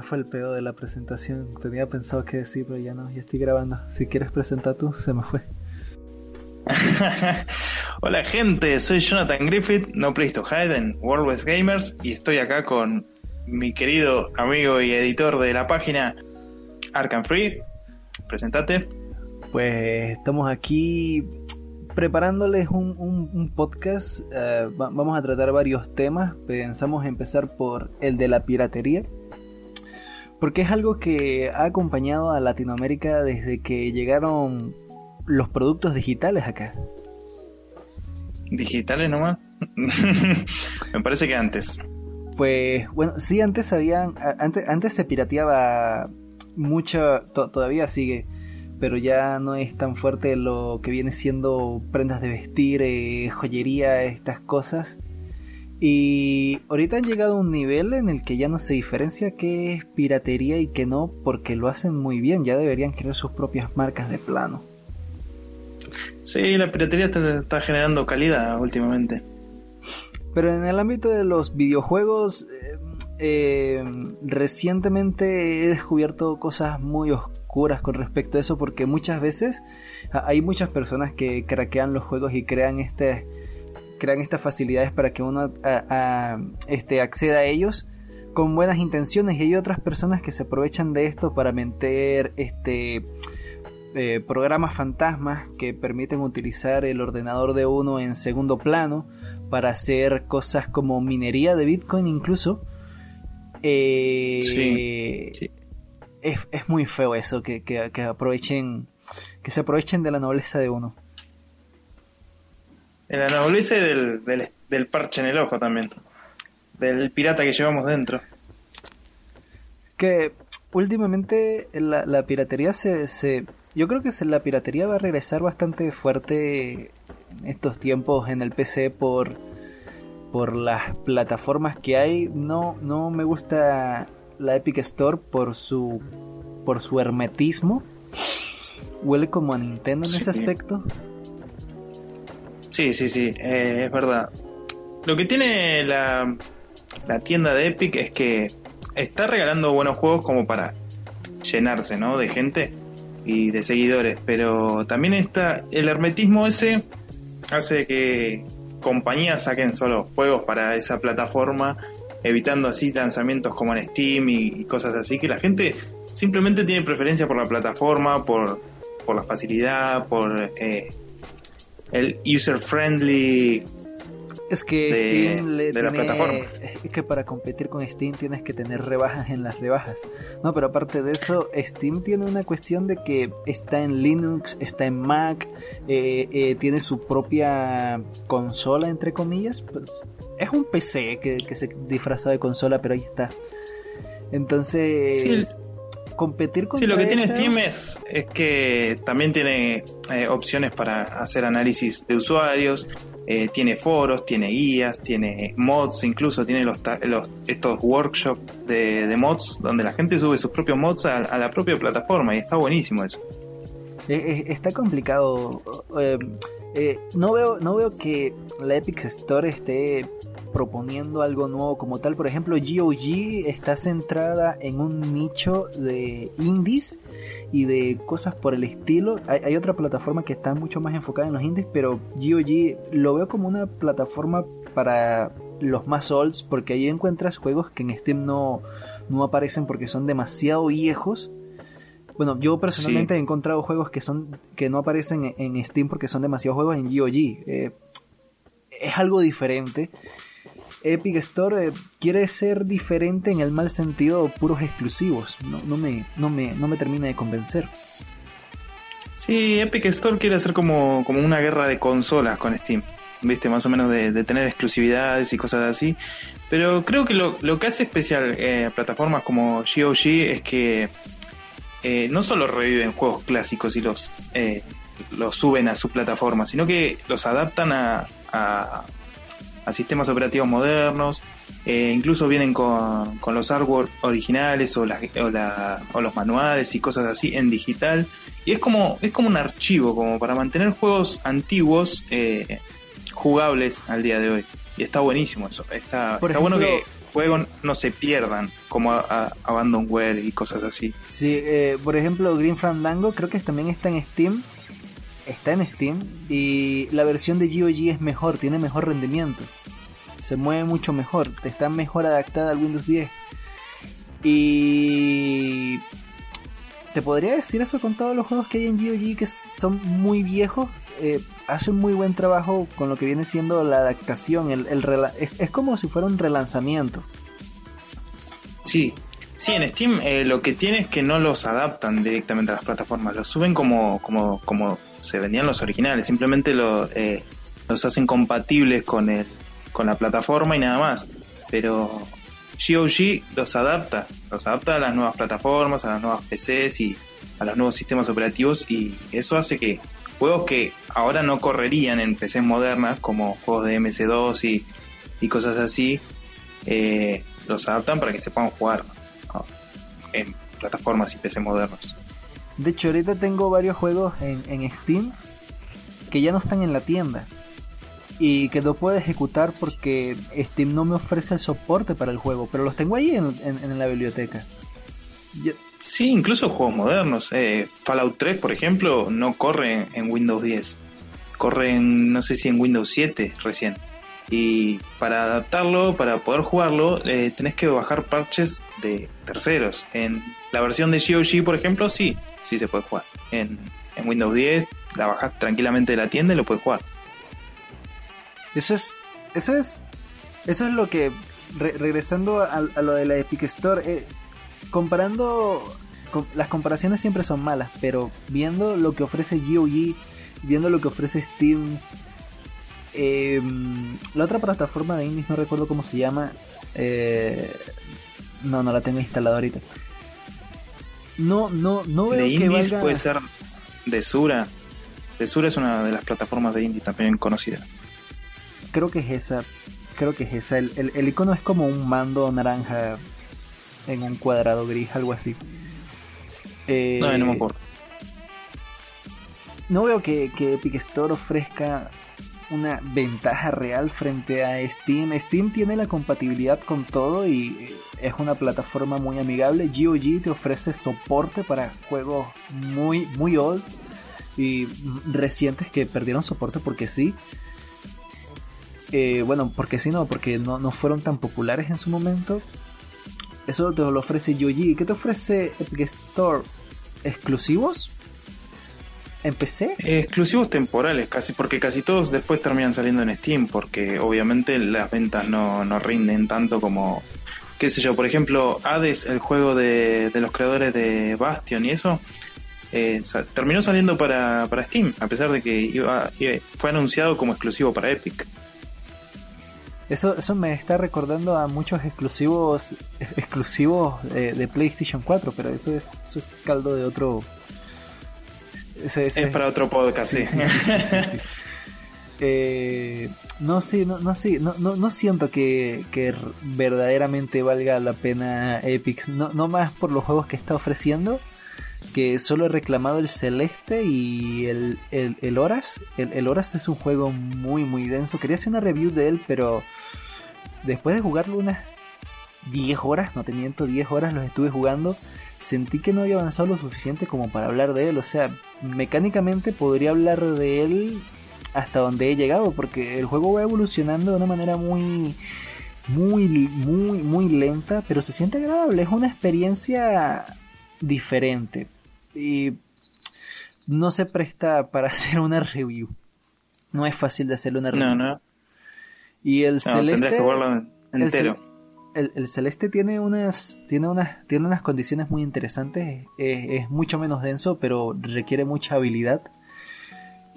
Me fue el pedo de la presentación. Tenía pensado que decir, pero ya no, ya estoy grabando. Si quieres presentar tú, se me fue. Hola gente, soy Jonathan Griffith, no Place to Hide en World West Gamers y estoy acá con mi querido amigo y editor de la página Arkham Free. Presentate. Pues estamos aquí preparándoles un, podcast. Eh, vamos a tratar varios temas. Pensamos empezar por el de la piratería. Porque es algo que ha acompañado a Latinoamérica desde que llegaron los productos digitales acá. ¿Digitales nomás? Me parece que antes. Pues bueno, sí, antes habían. Antes, antes se pirateaba mucho, todavía sigue pero ya no es tan fuerte lo que viene siendo prendas de vestir, eh, joyería, estas cosas. Y ahorita han llegado a un nivel en el que ya no se diferencia qué es piratería y qué no, porque lo hacen muy bien, ya deberían crear sus propias marcas de plano. Sí, la piratería está, generando calidad últimamente. Pero en el ámbito de los videojuegos, eh, eh, recientemente he descubierto cosas muy oscuras curas con respecto a eso porque muchas veces hay muchas personas que craquean los juegos y crean este crean estas facilidades para que uno este, acceda a ellos con buenas intenciones. Y hay otras personas que se aprovechan de esto para meter este eh, programas fantasmas que permiten utilizar el ordenador de uno en segundo plano para hacer cosas como minería de Bitcoin incluso. Eh, sí. Es, es muy feo eso, que, que, aprovechen, que se aprovechen de la nobleza de uno. De la nobleza y del, del, parche en el ojo también. Del pirata que llevamos dentro. Que últimamente la, la piratería se, se... Yo creo que la piratería va a regresar bastante fuerte en estos tiempos en el PC por, por las plataformas que hay. No, no me gusta la Epic Store por su por su hermetismo. Huele como a Nintendo en ese aspecto. Sí, sí, sí, eh, es verdad. Lo que tiene la, la tienda de Epic es que está regalando buenos juegos como para llenarse, ¿no? De gente y de seguidores, pero también está el hermetismo ese hace que compañías saquen solo juegos para esa plataforma evitando así lanzamientos como en Steam y, cosas así, que la gente simplemente tiene preferencia por la plataforma, por, por la facilidad, por eh, el user friendly es que Steam le tiene, la plataforma. Es que para competir con Steam tienes que tener rebajas en las rebajas. No, pero aparte de eso, Steam tiene una cuestión de que está en Linux, está en Mac, eh, eh, tiene su propia consola, entre comillas. Es un PC que, se disfraza de consola, pero ahí está. Entonces, competir con. Sí, lo que tiene Steam es, que también tiene eh, opciones para hacer análisis de usuarios. Eh, tiene foros, tiene guías, tiene mods, incluso tiene los, estos workshops de, mods donde la gente sube sus propios mods a, la propia plataforma y está buenísimo eso. Eh, está complicado. no veo no veo que la Epic Store esté proponiendo algo nuevo como tal. Por ejemplo, GOG está centrada en un nicho de indies y de cosas por el estilo. Hay, otra plataforma que está mucho más enfocada en los indies, pero GOG lo veo como una plataforma para los más olds, porque ahí encuentras juegos que en Steam no, no aparecen porque son demasiado viejos. Bueno, yo personalmente he encontrado juegos que son que no aparecen en, Steam porque son demasiados juegos en GOG. Eh, es algo diferente Epic Store eh, quiere ser diferente en el mal sentido, puros exclusivos. No, me, no, me, no me termina de convencer. Sí, Epic Store quiere hacer como, como una guerra de consolas con Steam. Viste, más o menos de, tener exclusividades y cosas así. Pero creo que lo, que hace especial eh, plataformas como GOG es que eh, no solo reviven juegos clásicos y los, los suben a su plataforma, sino que los adaptan a, a sistemas operativos modernos, eh, incluso vienen con, los hardware originales o, o, los manuales y cosas así en digital. Y es como, es como un archivo, como para mantener juegos antiguos eh, jugables al día de hoy. Y está buenísimo eso. Está, está bueno que juegos no se pierdan. como a, Abandonware y cosas así. Sí, eh, por ejemplo, Green Fandango creo que también está en Steam. Está en Steam y la versión de GOG es mejor, tiene mejor rendimiento. Se mueve mucho mejor, está mejor adaptada al Windows 10. Y te podría decir eso con todos los juegos que hay en GOG que son muy viejos. Eh, hace muy buen trabajo con lo que viene siendo la adaptación. Es, como si fuera un relanzamiento. Sí, sí, en Steam eh, lo que tiene es que no los adaptan directamente a las plataformas, los suben como, como, como se vendían los originales, simplemente eh, los hacen compatibles con, el, con la plataforma y nada más. Pero GOG los adapta, los adapta a las nuevas plataformas, a las nuevas PCs y a los nuevos sistemas operativos y eso hace que juegos que ahora no correrían en PCs modernas como juegos de MC2 y, cosas así, eh, los adaptan para que se puedan jugar en plataformas y PCs modernos. De hecho, ahorita tengo varios juegos en, en Steam que ya no están en la tienda y que no puedo ejecutar porque Steam no me ofrece el soporte para el juego, pero los tengo ahí en, la biblioteca. Sí, incluso juegos modernos. Eh, Fallout 3, por ejemplo, no corre en Windows 10. Corre en, no sé si en Windows 7 recién. Y para adaptarlo, para poder jugarlo, eh, tenés que bajar parches de terceros. En la versión de GOG, por ejemplo, sí, sí se puede jugar. En, en Windows 10 la bajás tranquilamente de la tienda y lo puedes jugar. Eso es, eso es, eso es lo que, regresando a, lo de la Epic Store, eh, comparando, las comparaciones siempre son malas, pero viendo lo que ofrece GOG, viendo lo que ofrece Steam, em, la otra plataforma de indies, no recuerdo cómo se llama, eh, no, no la tengo instalada ahorita. No, no, no veo de indies puede ser de Sura. De Sura es una de las plataformas de indie también conocida creo que es esa. Creo que es esa. El, el, icono es como un mando naranja en un cuadrado gris, algo así. no, no me acuerdo. No veo que, que Epic Store ofrezca una ventaja real frente a Steam. Steam tiene la compatibilidad con todo y es una plataforma muy amigable. GOG te ofrece soporte para juegos muy, muy old y recientes que perdieron soporte porque sí. Eh, bueno, porque si no, porque no, no, fueron tan populares en su momento. Eso te lo ofrece Yoji. ¿Qué te ofrece Epic Store? ¿Exclusivos? ¿En PC? exclusivos temporales, casi, porque casi todos después terminan saliendo en Steam, porque obviamente las ventas no, no rinden tanto como, qué sé yo, por ejemplo, Hades, el juego de, de los creadores de Bastion y eso, eh, terminó saliendo para, para, Steam, a pesar de que iba, fue anunciado como exclusivo para Epic. Eso, eso me está recordando a muchos exclusivos exclusivos de, PlayStation 4, pero eso es, eso es caldo de otro. es para otro podcast, sí. Eh, no sé, no, no, no, no, siento que, verdaderamente valga la pena Epic, no, no más por los juegos que está ofreciendo, que solo he reclamado el Celeste y el, el, el Horas. El, Horas es un juego muy, muy denso. Quería hacer una review de él, pero después de jugarlo unas 10 horas, no te miento, 10 horas los estuve jugando, sentí que no había avanzado lo suficiente como para hablar de él. O sea, mecánicamente podría hablar de él hasta donde he llegado, porque el juego va evolucionando de una manera muy muy muy muy lenta pero se siente agradable es una experiencia diferente y no se presta para hacer una review. No es fácil de hacerle una review. No, no. Y el celeste. Que entero. El, celeste tiene unas, tiene unas, tiene unas condiciones muy interesantes. Es, mucho menos denso, pero requiere mucha habilidad.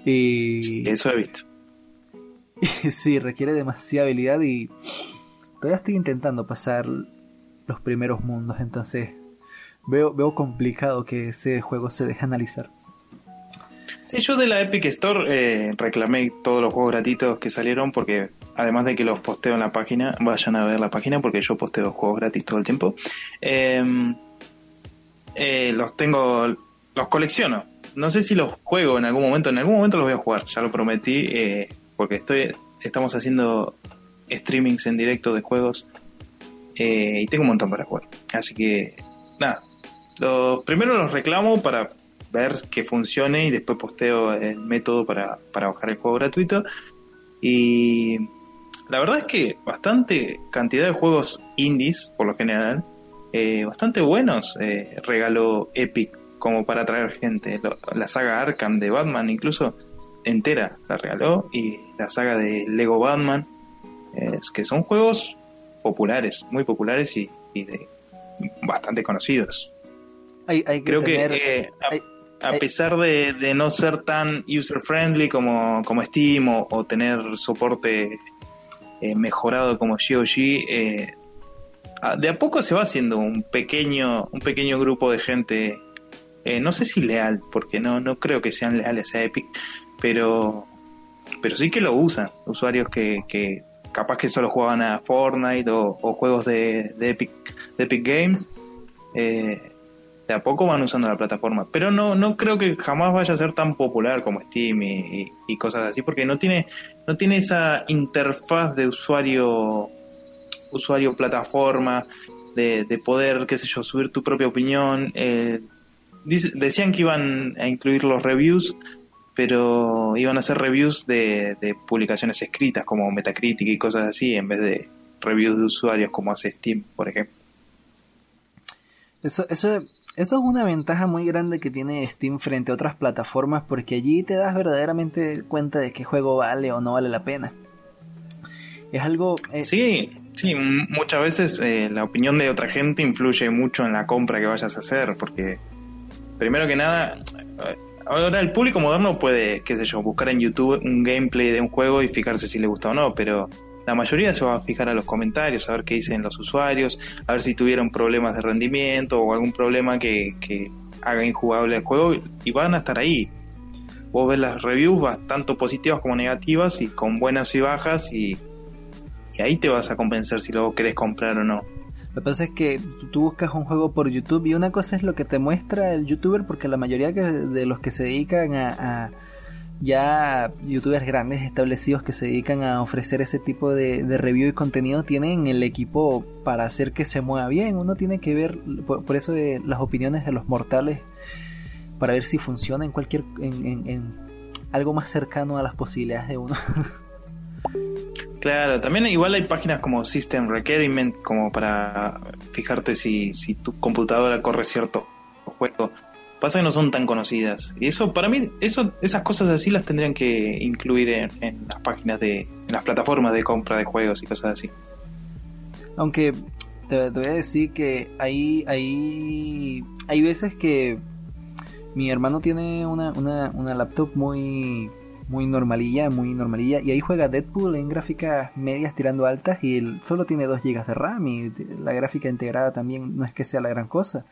Y... Eso he visto. sí, requiere demasiada habilidad y todavía estoy intentando pasar los primeros mundos, entonces veo, veo complicado que ese juego se deje analizar. Sí, yo de la Epic Store eh, reclamé todos los juegos gratuitos que salieron porque además de que los posteo en la página, vayan a ver la página porque yo posteo juegos gratis todo el tiempo. Em, eh, los tengo, los colecciono. No sé si los juego en algún momento, en algún momento los voy a jugar, ya lo prometí, eh, porque estoy, estamos haciendo streamings en directo de juegos eh, y tengo un montón para jugar. Así que, nada, lo, primero los reclamo para ver que funcione y después posteo el método para, para bajar el juego gratuito. Y la verdad es que bastante cantidad de juegos indies, por lo general, eh, bastante buenos eh, regaló Epic como para atraer gente. la saga Arkham de Batman incluso entera la regaló y la saga de Lego Batman, que son juegos populares, muy populares y, de bastante conocidos. Creo que eh, a, pesar de, no ser tan user friendly como, como Steam o, tener soporte eh, mejorado como GOG, eh, de a poco se va haciendo un pequeño, un pequeño grupo de gente, no sé si leal, porque no, no creo que sean leales a Epic, pero, pero sí que lo usan, usuarios que, que capaz que solo juegan a Fortnite o, juegos de, de, Epic, Epic Games. Eh, de a poco van usando la plataforma. Pero no, no creo que jamás vaya a ser tan popular como Steam y, cosas así, porque no tiene, no tiene esa interfaz de usuario, usuario plataforma, de, de poder, qué sé yo, subir tu propia opinión. Eh, decían que iban a incluir los reviews, pero iban a hacer reviews de, de publicaciones escritas como Metacritic y cosas así, en vez de reviews de usuarios como hace Steam, por ejemplo. Eso, eso eso es una ventaja muy grande que tiene Steam frente a otras plataformas porque allí te das verdaderamente cuenta de qué juego vale o no vale la pena. Es algo... Eh, sí, sí, muchas veces eh, la opinión de otra gente influye mucho en la compra que vayas a hacer porque primero que nada... Ahora el público moderno puede, qué sé yo, buscar en YouTube un gameplay de un juego y fijarse si le gusta o no, pero la mayoría se va a fijar a los comentarios, a ver qué dicen los usuarios, a ver si tuvieron problemas de rendimiento o algún problema que, haga injugable el juego y van a estar ahí. Vos ves las reviews tanto positivas como negativas y con buenas y bajas y, ahí te vas a convencer si luego querés comprar o no. Lo que pasa es que tú buscas un juego por YouTube y una cosa es lo que te muestra el youtuber porque la mayoría de los que se dedican a ya youtubers grandes establecidos que se dedican a ofrecer ese tipo de, review y contenido tienen el equipo para hacer que se mueva bien. Uno tiene que ver, por, eso de las opiniones de los mortales, para ver si funciona en cualquier, en, algo más cercano a las posibilidades de uno. Claro, también igual hay páginas como System Requirement como para fijarte si, si tu computadora corre cierto juego Pasa que no son tan conocidas. Y eso, para mí, eso, esas cosas así las tendrían que incluir en, las páginas de, en las plataformas de compra de juegos y cosas así. Aunque te, voy a decir que hay, hay, hay veces que mi hermano tiene una, una, una laptop muy muy normalilla, muy normalilla. Y ahí juega Deadpool en gráficas medias tirando altas y él solo tiene 2 GB de RAM y la gráfica integrada también no es que sea la gran cosa.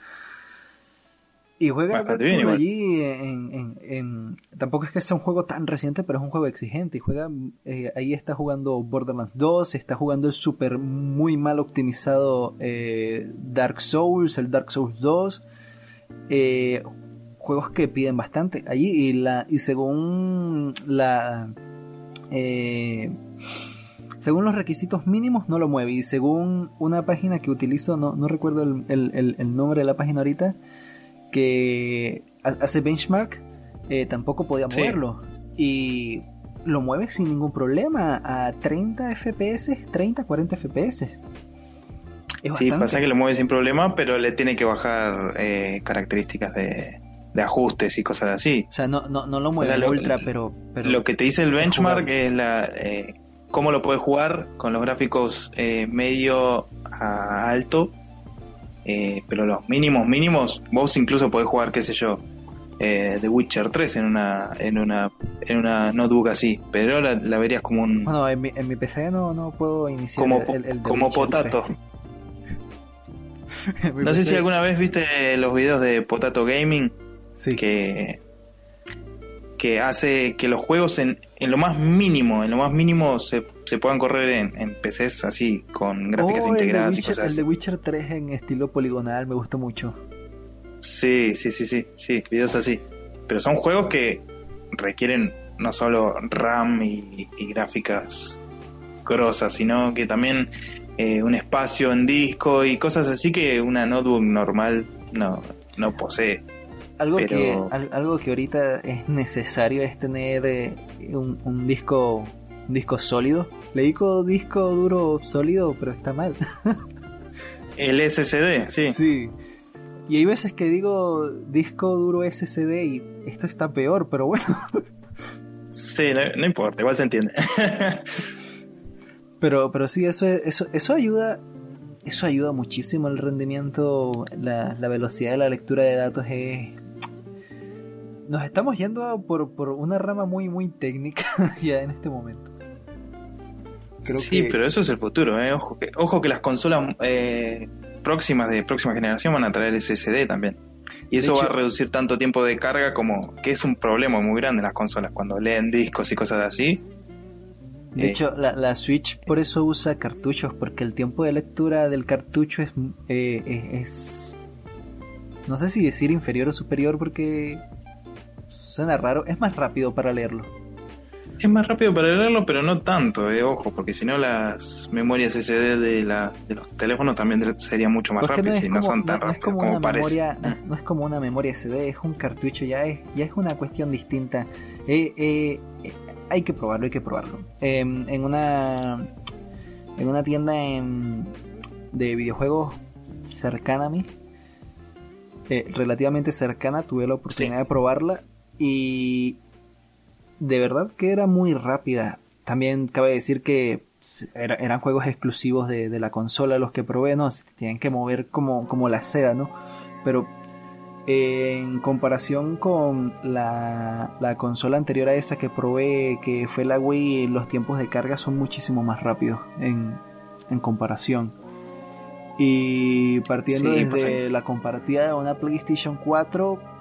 Y juega allí en, Tampoco es que sea un juego tan reciente, pero es un juego exigente. Y juega... Eh, ahí está jugando Borderlands 2, está jugando el super muy mal optimizado eh, Dark Souls, el Dark Souls 2. Eh, juegos que piden bastante allí. Y, la, y según la... según los requisitos mínimos no lo mueve. Y según una página que utilizo, no, no recuerdo el, el nombre de la página ahorita que hace benchmark, eh, tampoco podía moverlo. Y lo mueve sin ningún problema a 30 FPS, 30, 40 FPS. sí, pasa que lo mueve sin problema, pero le tiene que bajar eh, características de, ajustes y cosas así. O sea, no, no, no lo mueve ultra, pero, Lo que te dice el benchmark es la, eh, cómo lo puedes jugar con los gráficos medio a alto eh, pero los mínimos mínimos, vos incluso podés jugar, qué sé yo, eh, The Witcher 3 en una, en una, en una notebook así, pero la, la verías como un... Bueno, en mi, en mi PC no, no puedo iniciar como, el, Como Potato. no sé si alguna vez viste los videos de Potato Gaming, sí. que que hace que los juegos en, en lo más mínimo, en lo más mínimo se, se puedan correr en, en, PCs así, con gráficas oh, integradas y cosas así. El de Witcher 3 en estilo poligonal me gustó mucho. Sí, sí, sí, sí, sí, videos así. Pero son juegos que requieren no solo RAM y, gráficas grosas, sino que también eh, un espacio en disco y cosas así que una notebook normal no, no posee. Algo, que, algo que ahorita es necesario es tener eh, un, un, disco un disco sólido. Le digo disco duro sólido, pero está mal. El SSD, sí. Sí. Y hay veces que digo disco duro SSD y esto está peor, pero bueno. Sí, no, importa, igual se entiende. pero, pero sí, eso, eso, eso ayuda. Eso ayuda muchísimo el rendimiento, la, la velocidad de la lectura de datos es, nos estamos yendo por, por, una rama muy muy técnica ya en este momento. sí, pero eso es el futuro, ¿eh? ojo, que, ojo que las consolas eh, próximas de próxima generación van a traer SSD también. Y eso va a reducir tanto tiempo de carga como que es un problema muy grande en las consolas cuando leen discos y cosas así. De hecho, la, la, Switch por eso usa cartuchos, porque el tiempo de lectura del cartucho es, eh, es, no sé si decir inferior o superior, porque suena raro, es más rápido para leerlo. Es más rápido para leerlo, pero no tanto, eh, ojo, porque si no las memorias SD de, la, de los teléfonos también serían mucho más rápidas y no son tan rápidas como, parece. no, es como una memoria SD, es un cartucho, ya es, ya es una cuestión distinta. Eh, eh, hay que probarlo, hay que probarlo. Em, en una en una tienda de videojuegos cercana a mí, relativamente cercana, tuve la oportunidad de probarla y de verdad que era muy rápida. También cabe decir que eran juegos exclusivos de, la consola los que probé, no, se tienen que mover como, como la seda, ¿no? Pero en comparación con la, la, consola anterior a esa que probé, que fue la Wii, los tiempos de carga son muchísimo más rápidos en, en comparación. Y partiendo desde pues la comparativa de una PlayStation 4,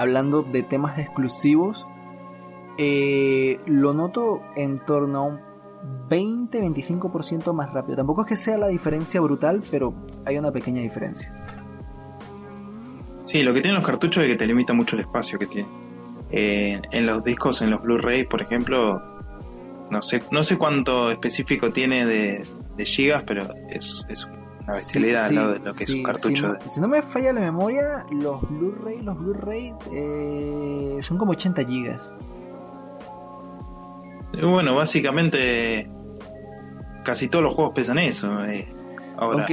hablando de temas exclusivos, eh, lo noto en torno a un 20-25% más rápido. Tampoco es que sea la diferencia brutal, pero hay una pequeña diferencia. Sí, lo que tienen los cartuchos es que te limita mucho el espacio que tiene. Eh, en los discos, en los Blu-ray, por ejemplo, no sé, no sé cuánto específico tiene de, gigas, pero es, es una bestialidad al lado de lo que es un cartucho. Si no, me falla la memoria, los Blu-ray, los Blu-ray eh, son como 80 gigas. Bueno, básicamente casi todos los juegos pesan eso. Eh. Ahora,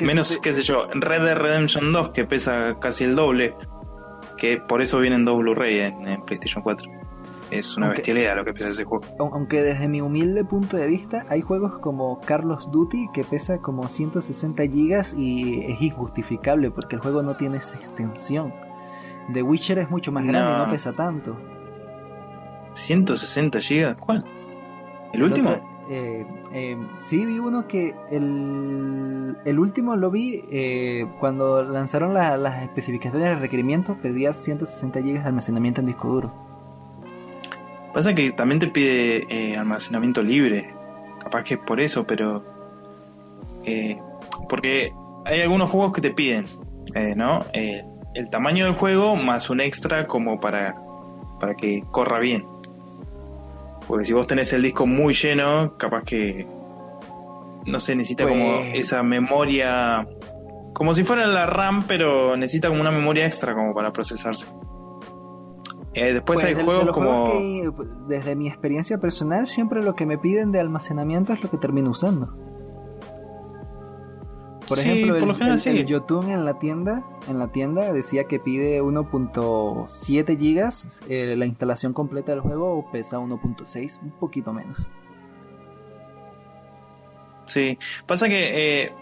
menos, qué sé yo, Red Dead Redemption 2 que pesa casi el doble, que por eso vienen dos Blu-ray en, PlayStation 4. Es una bestialidad lo que pesa ese juego. Aunque desde mi humilde punto de vista, hay juegos como Carlos Duty que pesa como 160 gigas y es injustificable porque el juego no tiene esa extensión. The Witcher es mucho más grande y no pesa tanto. 160 GB. ¿Cuál? ¿El último? Eh, eh, sí, vi uno que el, el último lo vi eh, cuando lanzaron las especificaciones de requerimiento, pedía 160 GB de almacenamiento en disco duro. Pasa que también te pide eh, almacenamiento libre, capaz que es por eso, pero... porque hay algunos juegos que te piden, ¿no? el tamaño del juego más un extra como para, para que corra bien. Porque si vos tenés el disco muy lleno, capaz que. No sé, necesita como pues- esa memoria. Como si fuera la RAM, pero necesita como una memoria extra como para procesarse. Eh, después pues hay juegos como. desde mi experiencia personal, siempre lo que me piden de almacenamiento es lo que termino usando. Por ejemplo, por el, Yotun en la tienda, en la tienda decía que pide 1.7 gigas, eh, la instalación completa del juego pesa 1.6, un poquito menos. Sí, pasa que eh,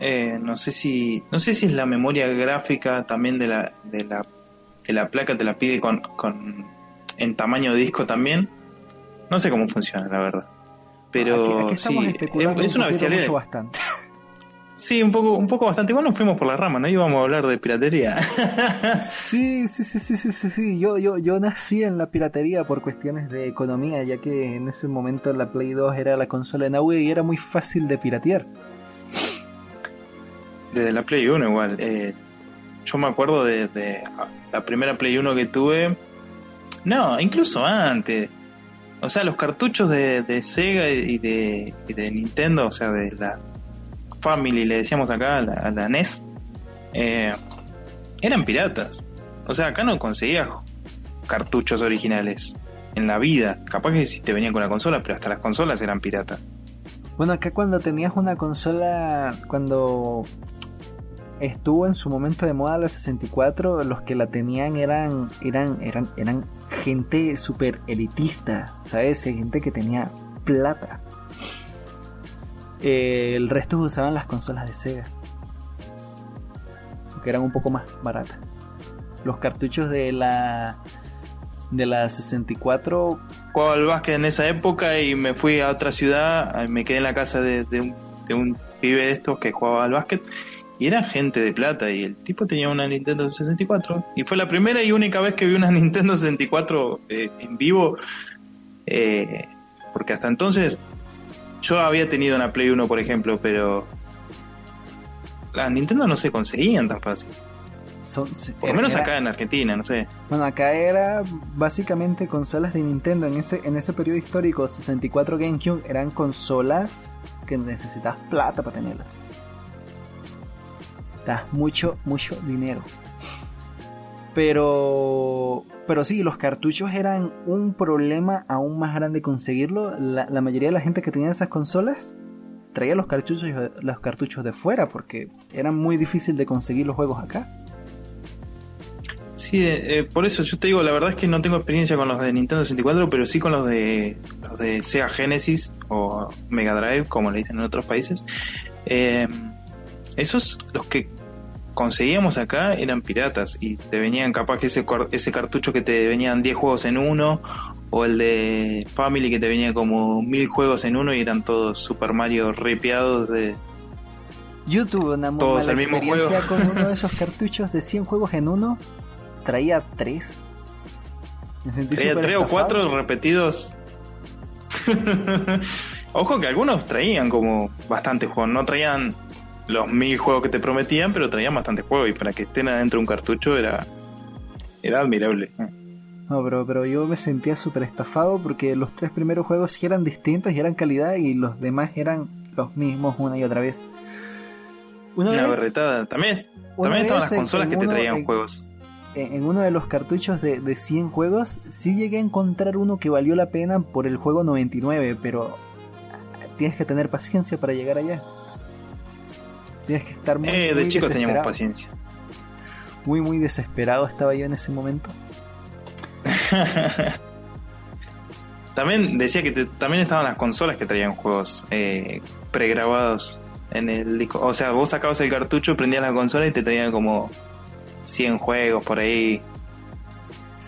eh, no sé si no sé si es la memoria gráfica también de la de la, la placa te la pide con, con en tamaño de disco también. No sé cómo funciona, la verdad. Pero sí, es, una bestialidad. Bastante. Sí, un poco, un poco bastante. Igual nos fuimos por la rama, ¿no? Íbamos a hablar de piratería. sí, sí, sí, sí, sí, sí, sí. Yo, yo, yo nací en la piratería por cuestiones de economía, ya que en ese momento la Play 2 era la consola en auge y era muy fácil de piratear. Desde la Play 1 igual. Eh, yo me acuerdo de, la primera Play 1 que tuve. No, incluso antes. O sea, los cartuchos de, Sega y de, y de Nintendo, o sea, de la Family, le decíamos acá, a la, NES, eh, eran piratas. O sea, acá no conseguías cartuchos originales en la vida. Capaz que si te venían con la consola, pero hasta las consolas eran piratas. Bueno, acá cuando tenías una consola, cuando estuvo en su momento de moda la 64, los que la tenían eran eran eran eran gente súper elitista, ¿sabes? Gente que tenía plata. Eh, el resto usaban las consolas de Sega. Que eran un poco más baratas. Los cartuchos de la de la 64 jugaba al básquet en esa época y me fui a otra ciudad, me quedé en la casa de, un, de un pibe de estos que jugaba al básquet y era gente de plata y el tipo tenía una Nintendo 64 y fue la primera y única vez que vi una Nintendo 64 eh, en vivo eh, porque hasta entonces yo había tenido una Play 1 por ejemplo pero las Nintendo no se conseguían tan fácil por lo menos acá en Argentina, no sé. Bueno, acá era básicamente consolas de Nintendo. En ese, en ese periodo histórico, 64 GameCube eran consolas que necesitas plata para tenerlas. Das mucho, mucho dinero. Pero, pero sí, los cartuchos eran un problema aún más grande conseguirlo. La, mayoría de la gente que tenía esas consolas traía los cartuchos, los cartuchos de fuera porque era muy difícil de conseguir los juegos acá. Sí, eh, por eso yo te digo, la verdad es que no tengo experiencia con los de Nintendo 64, pero sí con los de los de Sega Genesis o Mega Drive, como le dicen en otros países. Eh, esos, los que conseguíamos acá eran piratas y te venían capaz que ese, ese cartucho que te venían 10 juegos en uno o el de Family que te venía como mil juegos en uno y eran todos Super Mario ripiados de... Yo tuve una muy mala experiencia con uno de esos cartuchos de 100 juegos en uno traía tres. traía tres o cuatro repetidos. Ojo que algunos traían como bastantes juegos, no traían los mil juegos que te prometían, pero traían bastantes juegos y para que estén adentro de un cartucho era, era admirable. No, pero, pero yo me sentía súper estafado porque los tres primeros juegos sí eran distintos y eran calidad y los demás eran los mismos una y otra vez. Una, berretada. También, también estaban las consolas que te traían juegos en uno de los cartuchos de, de 100 juegos, sí llegué a encontrar uno que valió la pena por el juego 99, pero tienes que tener paciencia para llegar allá. Tienes que estar muy, eh, de chicos teníamos paciencia. Muy, muy desesperado estaba yo en ese momento. también decía que también estaban las consolas que traían juegos eh, pregrabados en el disco. O sea, vos sacabas el cartucho, prendías la consola y te traían como 100 juegos por ahí.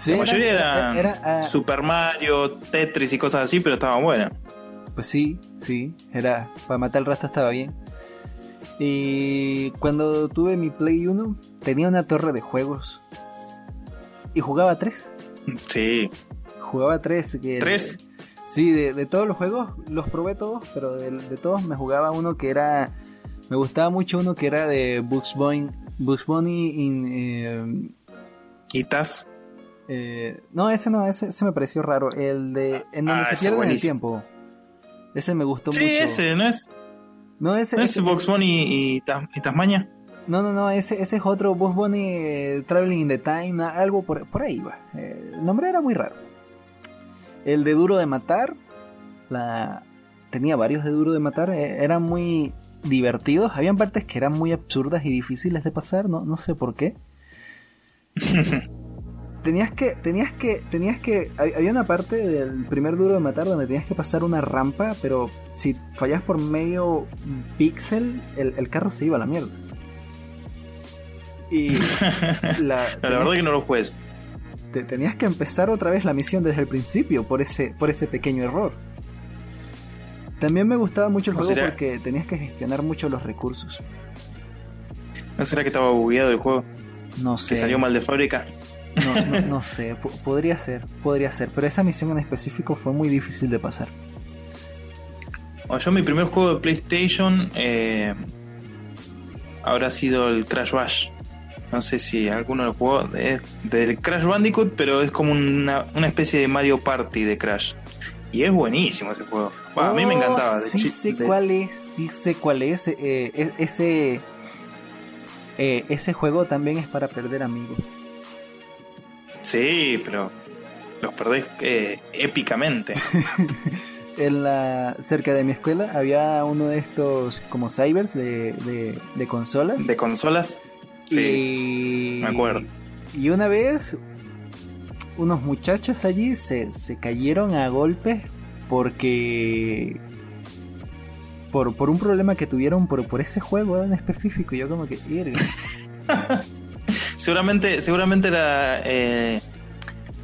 la mayoría eran era, ah, Super Mario, Tetris y cosas así, pero estaban buenas. Pues sí, sí, era para matar el rastro estaba bien. Y cuando tuve mi Play 1, tenía una torre de juegos. Y jugaba 3. Sí. Jugaba 3. Que ¿Tres? Sí, de, todos los juegos los probé todos, pero de, todos me jugaba uno que era. Me gustaba mucho uno que era de Bugs Bunny, Bugs Bunny in, eh, ¿Y Taz? Eh, no, ese no, ese, me pareció raro. El de en donde ah, se pierde el tiempo. Ese me gustó mucho. Sí, ese, ¿no es? No, ese, ¿No es Bugs Bunny y, Tasmania? No, no, no, ese, ese es otro Bugs Bunny eh, Traveling in the Time, algo por, por ahí va. el nombre era muy raro. El de Duro de Matar, la tenía varios de Duro de Matar, eran muy divertidos. Habían partes que eran muy absurdas y difíciles de pasar, no, no sé por qué. tenías que, tenías que, tenías que, había una parte del primer duro de matar donde tenías que pasar una rampa, pero si fallas por medio píxel, el, carro se iba a la mierda. Y la, la verdad que no lo puedes. Te, tenías que empezar otra vez la misión desde el principio por ese, por ese pequeño error. También me gustaba mucho el juego porque tenías que gestionar mucho los recursos. ¿No será que estaba bugueado el juego? No sé. ¿Que salió mal de fábrica? No, no, sé, podría ser, podría ser, pero esa misión en específico fue muy difícil de pasar. O yo mi primer juego de PlayStation eh, habrá sido el Crash Bash. No sé si alguno lo jugó. del Crash Bandicoot, pero es como una, una especie de Mario Party de Crash Y es buenísimo ese juego. a mí me Oh, encantaba. de sí sé de- cuál es, sí sé cuál es. eh, e- ese, eh, ese juego también es para perder amigos. Sí, pero los perdés eh, épicamente. En la, cerca de mi escuela había uno de estos como cybers de, de, de consolas. De consolas. Sí, y, me acuerdo. Y una vez unos muchachos allí se, se cayeron a golpes porque por, por un problema que tuvieron por, por ese juego en específico. Yo como que. Seguramente, seguramente era eh,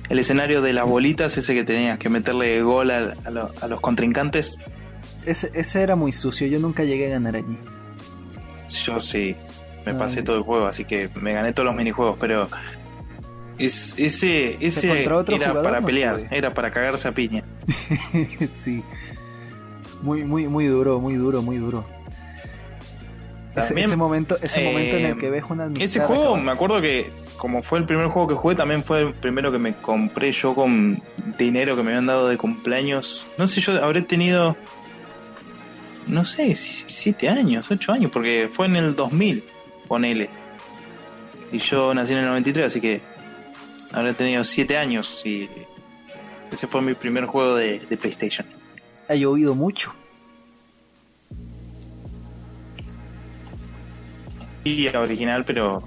el escenario de las bolitas, ese que tenías que meterle gol a, a lo- a los contrincantes. ese, ese era muy sucio, yo nunca llegué a ganar allí. Yo sí, me Ay. pasé todo el juego, así que me gané todos los minijuegos, pero es, ese, ese era jugador para no pelear, era para cagarse a piña. sí. Muy, muy, muy duro, muy duro, muy duro. Ese, También, ese momento, ese momento en el eh, que ves una amistad Ese juego, me acuerdo que como fue el primer juego que jugué, también fue el primero que me compré yo con dinero que me habían dado de cumpleaños. No sé, yo habré tenido, no sé, si- siete años, ocho años, porque fue en el 2000, ponele. Y yo nací en el 93, así que habré tenido siete años y ese fue mi primer juego de, de PlayStation. Ha llovido mucho. Y era original, pero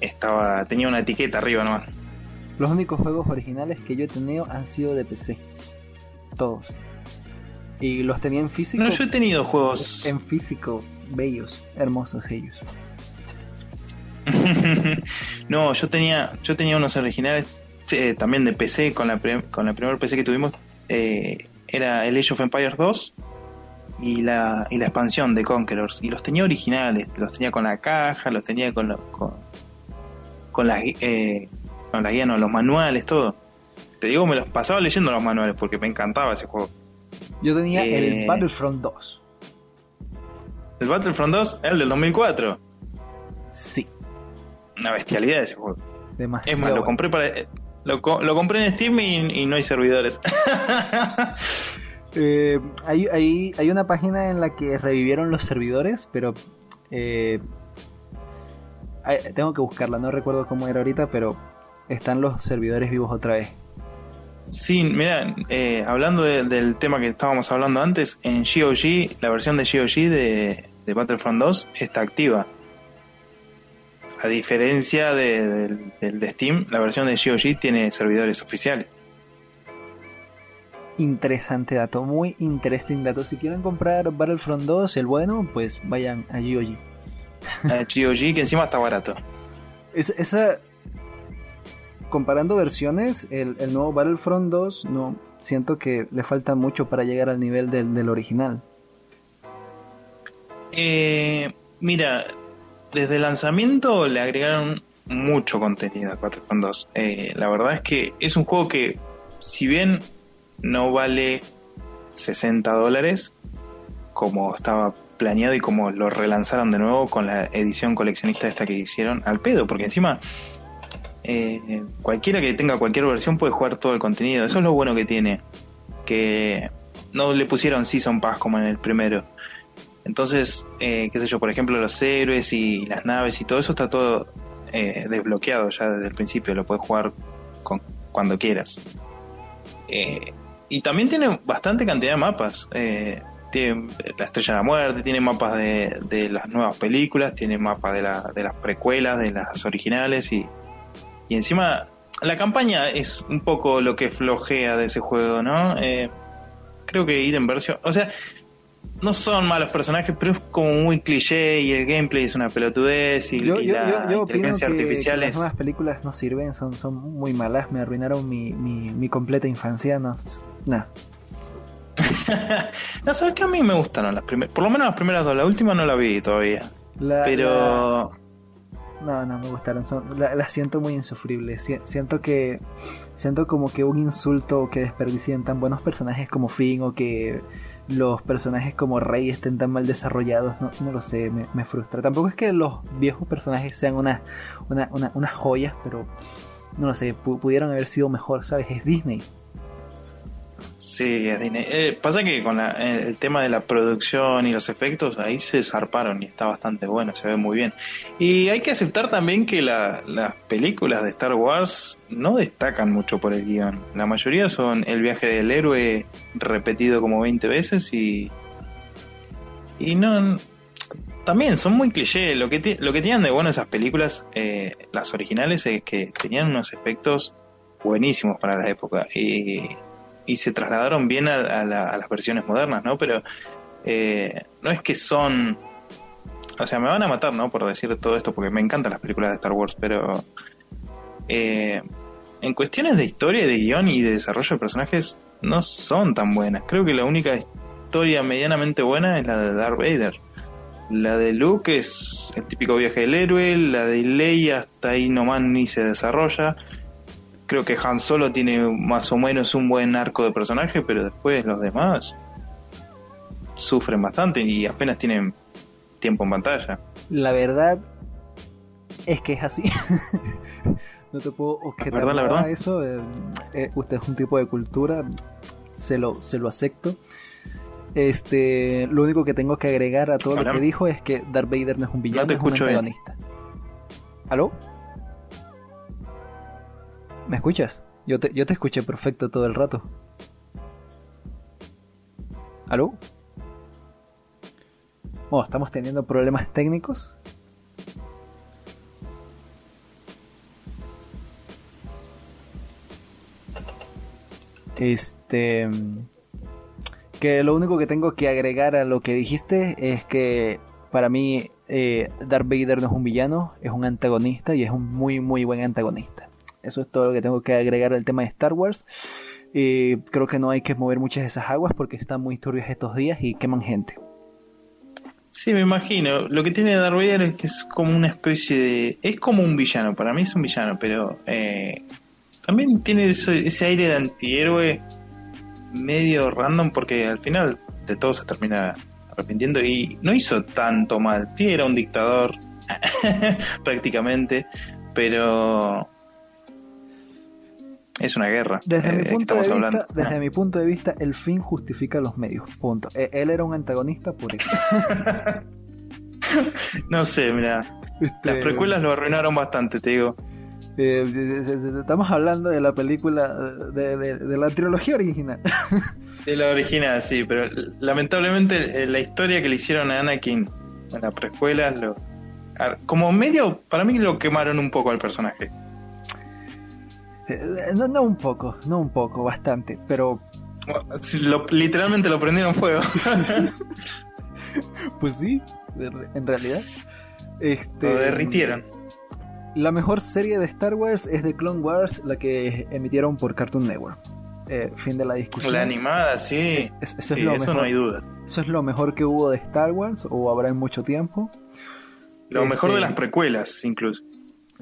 estaba tenía una etiqueta arriba nomás. Los únicos juegos originales que yo he tenido han sido de PC. Todos. Y los tenía en físico. No, yo he tenido juegos. En físico, bellos, hermosos ellos. no, yo tenía, yo tenía unos originales eh, también de PC con la pre- con la primera PC que tuvimos. eh, era el Age of Empires 2 y la, y la expansión de Conquerors. Y los tenía originales, los tenía con la caja, los tenía con, lo- con, con las eh, con las guías, no, los manuales, todo. Te digo, me los pasaba leyendo los manuales porque me encantaba ese juego. Yo tenía Eh. el Battlefront 2. El Battlefront 2, el del 2004. Sí, Una bestialidad ese juego. demasiado. Es más, lo compré para. eh, Lo, lo compré en Steam y, y no hay servidores. Eh, hay, una página en la que revivieron los servidores, pero eh, tengo que buscarla, no recuerdo cómo era ahorita, pero están los servidores vivos otra vez. sí, mira, eh, hablando de- del tema que estábamos hablando antes, en GOG, la versión de GOG de, de Battlefront 2 está activa. A diferencia de- de Steam, la versión de GOG tiene servidores oficiales. Interesante dato, muy interesante dato. Si quieren comprar Battlefront 2, el bueno, pues vayan a GOG. A GOG, que encima está barato. Es- esa. Comparando versiones, el, el nuevo Battlefront 2, no. Siento que le falta mucho para llegar al nivel del, del original. Eh, mira, desde el lanzamiento le agregaron mucho contenido a 4.2. Eh, la verdad es que es un juego que, si bien no vale 60 dólares, como estaba planeado y como lo relanzaron de nuevo con la edición coleccionista esta que hicieron, al pedo, porque encima eh, cualquiera que tenga cualquier versión puede jugar todo el contenido. Eso es lo bueno que tiene. Que no le pusieron Season Pass como en el primero. Entonces, eh, qué sé yo, por ejemplo, los héroes y las naves y todo eso está todo eh, desbloqueado ya desde el principio, lo puedes jugar con, cuando quieras. Eh, y también tiene bastante cantidad de mapas. Eh, tiene la Estrella de la Muerte, tiene mapas de, de las nuevas películas, tiene mapas de, la, de las precuelas, de las originales y, y encima la campaña es un poco lo que flojea de ese juego, ¿no? Eh, creo que Eden versión, o sea, no son malos personajes, pero es como muy cliché y el gameplay es una pelotudez y, Yo, y yo- la yo- inteligencia artificial que es... las nuevas películas no sirven, son, son muy malas, me arruinaron mi, mi, mi completa infancia. No, nah. no, sabes que a mí me gustaron las primeras, por lo menos las primeras dos, la última no la vi todavía, La- pero la- no, no me gustaron, son, la, las siento muy insufribles. Si- siento que siento como que un insulto que desperdicien tan buenos personajes como Finn o que los personajes como Rey estén tan mal desarrollados, no, no lo sé, me, me frustra. Tampoco es que los viejos personajes sean una, una, una- unas joyas, pero no lo sé, pu- pudieron haber sido mejor, ¿sabes? Es Disney. Sí, es Disney. Eh, pasa que con la- el tema de la producción y los efectos, ahí se zarparon y está bastante bueno, se ve muy bien. Y hay que aceptar también que la- las películas de Star Wars no destacan mucho por el guion. La mayoría son el viaje del héroe repetido como 20 veces y. Y no. También son muy cliché. Lo que, lo que tenían de bueno esas películas, eh, las originales, es que tenían unos efectos buenísimos para la época. Y y se trasladaron bien a, a la- a las versiones modernas, ¿no? Pero eh, no es que son... O sea, me van a matar, ¿no? Por decir todo esto, porque me encantan las películas de Star Wars, pero... eh, en cuestiones de historia, de guion y de desarrollo de personajes, no son tan buenas. Creo que la única historia medianamente buena es la de Darth Vader. La de Luke es el típico viaje del héroe, la de Leia hasta ahí nomás ni se desarrolla. Creo que Han Solo tiene más o menos un buen arco de personaje, pero después los demás sufren bastante y apenas tienen tiempo en pantalla. La verdad es que es así. no te puedo objetar verdad, la verdad. eso. eh, eh, usted es un tipo de cultura, se lo, se lo acepto. Este, lo único que tengo que agregar a todo lo que dijo es que Darth Vader no es un villano, te es un escucho bien. antagonista. ¿Aló? ¿Me escuchas? Yo te, yo te escuché perfecto todo el rato. ¿Aló? Oh, estamos teniendo problemas técnicos. Este. Que lo único que tengo que agregar a lo que dijiste es que para mí eh, Darth Vader no es un villano, es un antagonista y es un muy, muy buen antagonista. Eso es todo lo que tengo que agregar al tema de Star Wars. Eh, creo que no hay que mover muchas de esas aguas porque están muy turbias estos días y queman gente. Sí, me imagino. Lo que tiene Darth Vader es que es como una especie de... Es como un villano, para mí es un villano, pero eh, también tiene ese, ese aire de antihéroe medio random porque al final de todo se termina arrepintiendo y no hizo tanto mal. Sí, era un dictador prácticamente, pero es una guerra. Desde, eh, mi punto de vista, hablando. desde mi punto de vista, el fin justifica los medios. Punto. E- Él era un antagonista por eso. No sé, mira, las Este, precuelas lo arruinaron bastante, te digo. eh, estamos hablando de la película, de, de- de la trilogía original. De la original, sí, pero lamentablemente eh, la historia que le hicieron a Anakin en las precuelas, lo, como medio, para mí lo quemaron un poco al personaje. Eh, no, no un poco, no un poco, bastante. Pero, Sí, lo- literalmente lo prendieron fuego. pues sí, en realidad. Este, lo derritieron. La mejor serie de Star Wars es de Clone Wars, la que emitieron por Cartoon Network. Eh, fin de la discusión. La animada, sí. Es- eso, Sí, es lo eso mejor, no hay duda. eso es lo mejor que hubo de Star Wars, o habrá en mucho tiempo. Lo Este, mejor de las precuelas, incluso.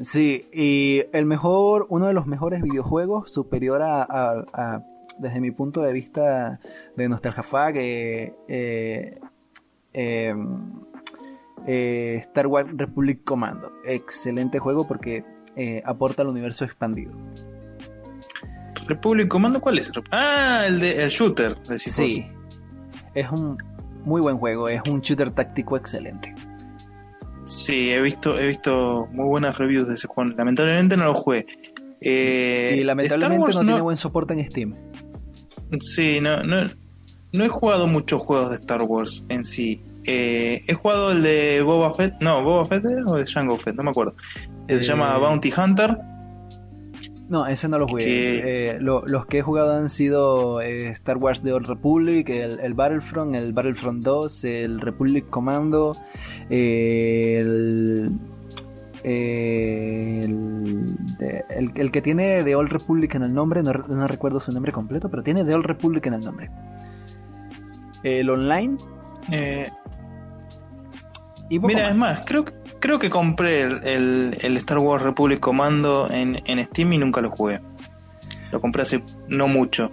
Sí, y el mejor, uno de los mejores videojuegos, superior a, a- a- desde mi punto de vista de Nostalgia Fag, eh, eh, eh, eh, Star Wars Republic Commando. Excelente juego porque aporta al universo expandido. Republic Commando, ¿cuál es? Ah, el de el shooter, Sí, es un muy buen juego, es un shooter táctico excelente. Sí, he visto, he visto muy buenas reviews de ese juego. Lamentablemente no lo jugué. Eh, y Star lamentablemente no, tiene buen soporte en Steam. Sí, no, no, no he jugado muchos juegos de Star Wars en sí. Eh, he jugado el de Boba Fett, no, Boba Fett ¿era o de Jango Fett, no me acuerdo. Eh, Se Eh, llama Bounty Hunter. No, ese no lo jugué. Que- Eh, lo- los que he jugado han sido eh, Star Wars The Old Republic, el, el Battlefront, el Battlefront 2, el Republic Commando, eh, el, el, de- el- el que tiene The Old Republic en el nombre, no, re- no recuerdo su nombre completo, pero tiene The Old Republic en el nombre. El online Eh, y mira, más. es más, creo, que- creo que compré el, el- el Star Wars Republic Commando en, en Steam y nunca lo jugué. Lo compré hace no mucho.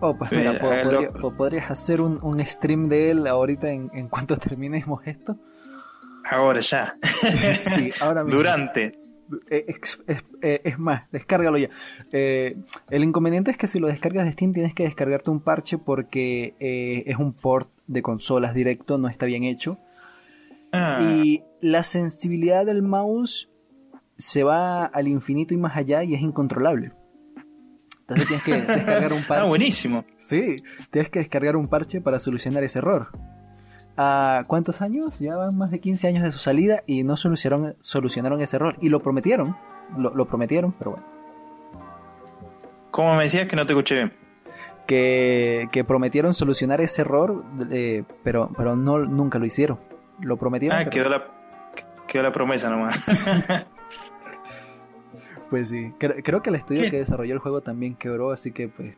Oh, pues mira, podría- po- podrías hacer un, un stream de él ahorita en, en cuanto terminemos esto. Ahora ya. Sí, ahora mismo. Durante. Eh, eh, es, más, descárgalo ya. Eh, el inconveniente es que si lo descargas de Steam tienes que descargarte un parche porque es un port de consolas directo, no está bien hecho. Ah. Y la sensibilidad del mouse se va al infinito y más allá y es incontrolable. Entonces tienes que descargar un parche. Ah, buenísimo. Sí, tienes que descargar un parche para solucionar ese error. ¿A cuántos años? Ya van más de 15 años de su salida y no solucionaron, solucionaron ese error. Y lo prometieron, lo, prometieron, pero bueno. ¿Cómo me decías que no te escuché bien? Que, que prometieron solucionar ese error, eh, pero, pero no, nunca lo hicieron. Lo prometieron. Ah, quedó, la, quedó la promesa nomás. pues sí, creo, que el estudio que desarrolló el juego también quebró, así que pues...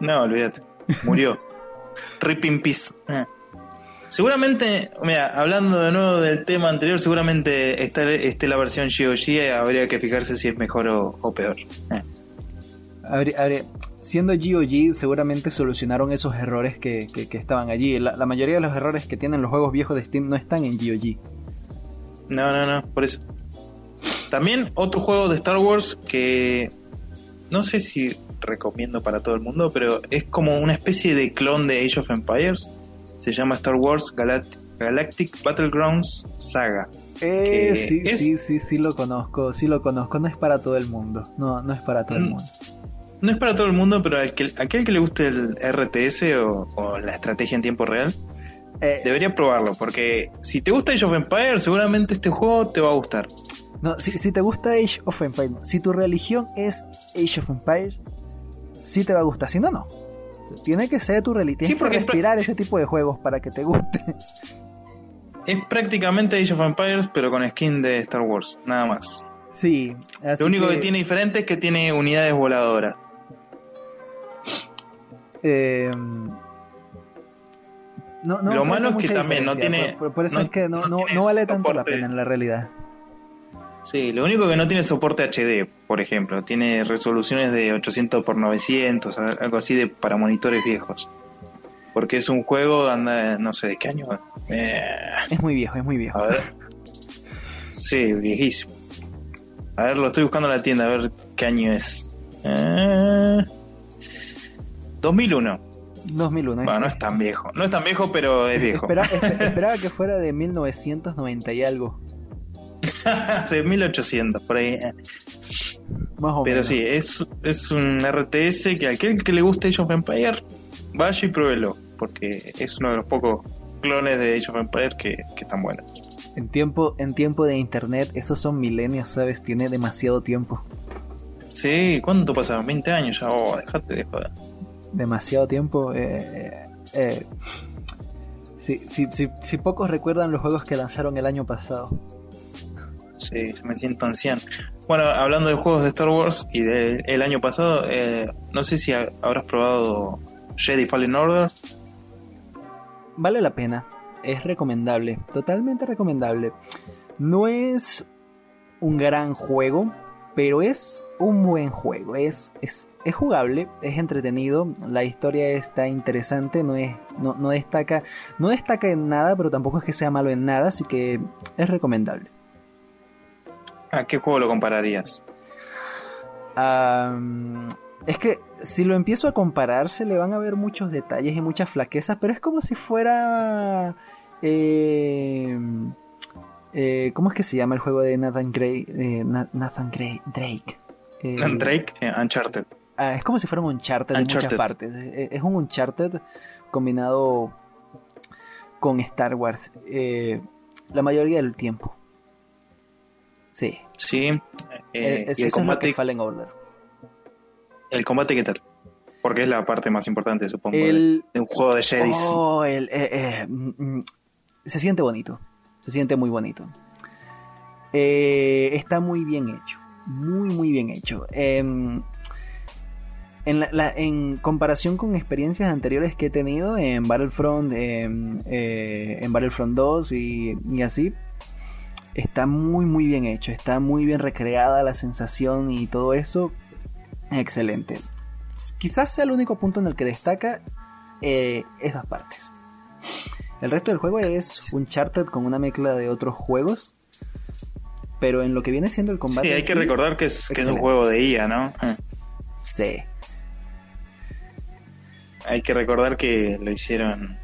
No, olvídate, murió. Rip in peace. Ah. Seguramente, mira, hablando de nuevo del tema anterior, seguramente está, esté la versión GOG, habría que fijarse si es mejor o, peor. Eh. Siendo GOG, seguramente solucionaron esos errores que, estaban allí. La, mayoría de los errores que tienen los juegos viejos de Steam no están en GOG. No, no, no, por eso. También otro juego de Star Wars que no sé si recomiendo para todo el mundo, pero es como una especie de clon de Age of Empires se llama Star Wars Galactic Battlegrounds Saga. Eh, sí, sí, sí, sí lo conozco, sí lo conozco, no es para todo el mundo, no, no es para todo el mm. mundo. No es para todo el mundo, pero aquel, aquel que le guste el RTS o, la estrategia en tiempo real, eh, debería probarlo, porque si te gusta Age of Empires, seguramente este juego te va a gustar. No, si, si te gusta Age of Empires, si tu religión es Age of Empires, sí te va a gustar, si no, no. Tiene que ser tu realidad. Tienes que respirar ese tipo de juegos para que te guste. Es prácticamente Age of Empires, pero con skin de Star Wars, nada más. Sí. Lo único que... tiene diferente es que tiene unidades voladoras. Eh, lo malo es que también no tiene. Por, eso es que no, vale tanto la pena en la realidad. Sí, lo único que no tiene soporte HD, por ejemplo. Tiene resoluciones de 800 x 900, algo así de para monitores viejos. Porque es un juego, anda, no sé de qué año. Eh, es muy viejo, es muy viejo. A ver. Sí, viejísimo. A ver, lo estoy buscando en la tienda, a ver qué año es. 2001. 2001. Bueno, no es tan viejo. No es tan viejo, pero es viejo. esperaba que fuera de 1990 y algo. de 1800, por ahí. Pero sí, es, es un RTS que aquel que le guste Age of Empire, vaya y pruébelo, porque es uno de los pocos clones de Age of Empire que, están buenos. En tiempo, en tiempo de internet, esos son milenios, ¿sabes? Tiene demasiado tiempo. Sí, ¿cuánto pasaron? 20 años ya, oh, dejate de joder. Demasiado tiempo. Eh, eh, eh. si pocos recuerdan los juegos que lanzaron el año pasado. Sí, me siento anciano. Bueno, hablando de juegos de Star Wars y del año pasado, eh, no sé si habrás probado Jedi Fallen Order. Vale la pena, es recomendable, totalmente recomendable. No es un gran juego, pero es un buen juego, es, es, es jugable, es entretenido, la historia está interesante, no, es, no, no, destaca, no destaca en nada, pero tampoco es que sea malo en nada, así que es recomendable. ¿A qué juego lo compararías? es que si lo empiezo a comparar se le van a ver muchos detalles y muchas flaquezas, pero es como si fuera... Eh, eh, ¿Cómo es que se llama el juego de Nathan Gray? Eh, Nathan Gray, Drake. Drake, Uncharted. Ah, es como si fuera un Uncharted, en muchas partes. Es un Uncharted combinado con Star Wars. la mayoría del tiempo. Sí. Sí. Eh, y el combate. ¿El combate qué tal? Porque es la parte más importante, supongo, de, un juego de Jedi. Oh, el, eh, eh, mm, mm, se siente bonito. Se siente muy bonito. está muy bien hecho. Muy, muy bien hecho. En, en, comparación con experiencias anteriores que he tenido en Battlefront, em, en Battlefront 2 y, y así, está muy muy bien hecho, está muy bien recreada la sensación y todo eso. Excelente. Quizás sea el único punto en el que destaca eh, esas partes. El resto del juego es un charter con una mezcla de otros juegos. Pero en lo que viene siendo el combate. Sí, hay que recordar que es, que es un juego de IA, ¿no? Eh. Sí. Hay que recordar que lo hicieron.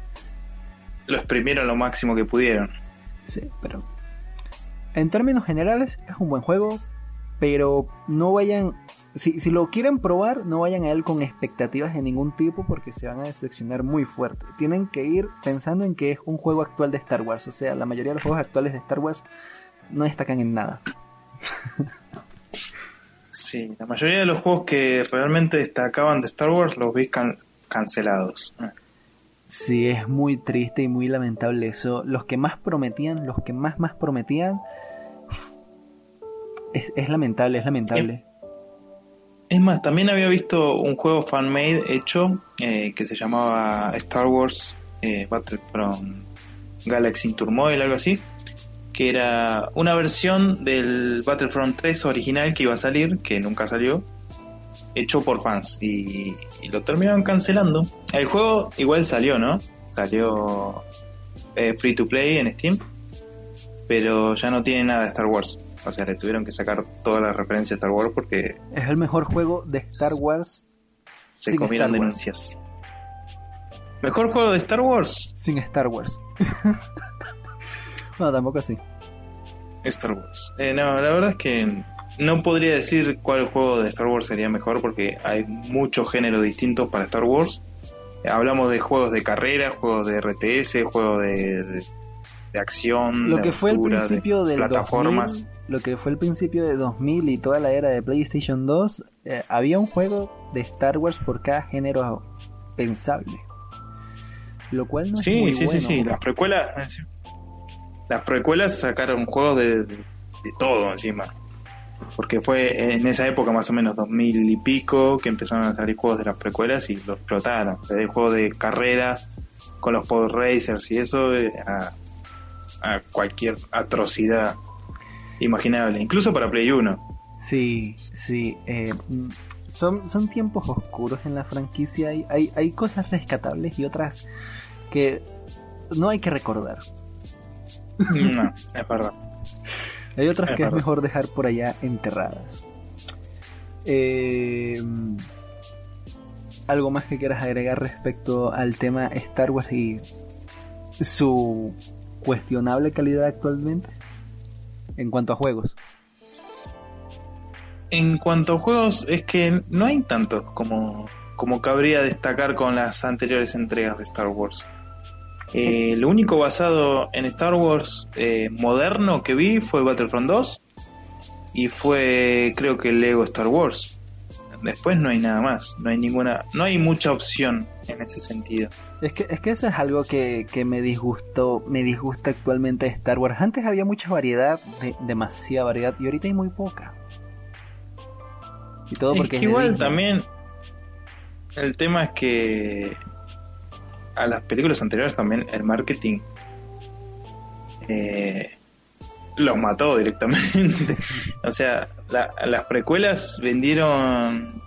Lo exprimieron lo máximo que pudieron. Sí, pero. En términos generales, es un buen juego. Pero no vayan. Si, si lo quieren probar, no vayan a él con expectativas de ningún tipo porque se van a decepcionar muy fuerte. Tienen que ir pensando en que es un juego actual de Star Wars. O sea, la mayoría de los juegos actuales de Star Wars no destacan en nada. sí, la mayoría de los juegos que realmente destacaban de Star Wars los vi cancelados. Sí, es muy triste y muy lamentable eso. Los que más prometían, los que más más prometían, es, lamentable, es lamentable. Es más, también había visto un juego fan-made hecho eh, que se llamaba Star Wars eh, Battlefront Galaxy Turmoil, algo así, que era una versión del Battlefront 3 original que iba a salir, que nunca salió, hecho por fans y, lo terminaron cancelando. El juego igual salió, ¿no? Salió eh, free to play en Steam, pero ya no tiene nada de Star Wars. O sea, le tuvieron que sacar todas las referencias de Star Wars porque... Es el mejor juego de Star Wars. Se comieron denuncias. ¿Mejor juego de Star Wars? Sin Star Wars. no, tampoco así. Star Wars. Eh, no, la verdad es que no podría decir cuál juego de Star Wars sería mejor porque hay muchos géneros distintos para Star Wars. Hablamos de juegos de carrera, juegos de RTS, juegos de, de, acción, lo de que fue el principio de plataformas. lo que fue el principio de 2000 y toda la era de PlayStation 2, eh, había un juego de Star Wars por cada género pensable. Lo cual no sí, es muy sí, sí, sí, las precuelas las precuelas sacaron juegos de, de, todo encima. Porque fue en esa época, más o menos 2000 y pico, que empezaron a salir juegos de las precuelas y los explotaron. Desde juegos de carrera con los pod racers y eso eh, a, a cualquier atrocidad imaginable, incluso para Play 1. Sí, sí. Eh, son, son tiempos oscuros en la franquicia. Hay, hay, hay cosas rescatables y otras que no hay que recordar. No, es verdad. Hay otras que es mejor dejar por allá enterradas. Eh, ¿Algo más que quieras agregar respecto al tema Star Wars y su cuestionable calidad actualmente? En cuanto a juegos. En cuanto a juegos, es que no hay tantos como, como cabría destacar con las anteriores entregas de Star Wars. Eh, lo único basado en Star Wars eh, moderno que vi fue Battlefront 2 y fue creo que Lego Star Wars. Después no hay nada más, no hay ninguna, no hay mucha opción en ese sentido. Es que, es que eso es algo que, me disgustó, me disgusta actualmente de Star Wars. Antes había mucha variedad, demasiada variedad, y ahorita hay muy poca. Y todo porque es que igual también el tema es que a las películas anteriores también el marketing eh, los mató directamente. o sea, las precuelas vendieron.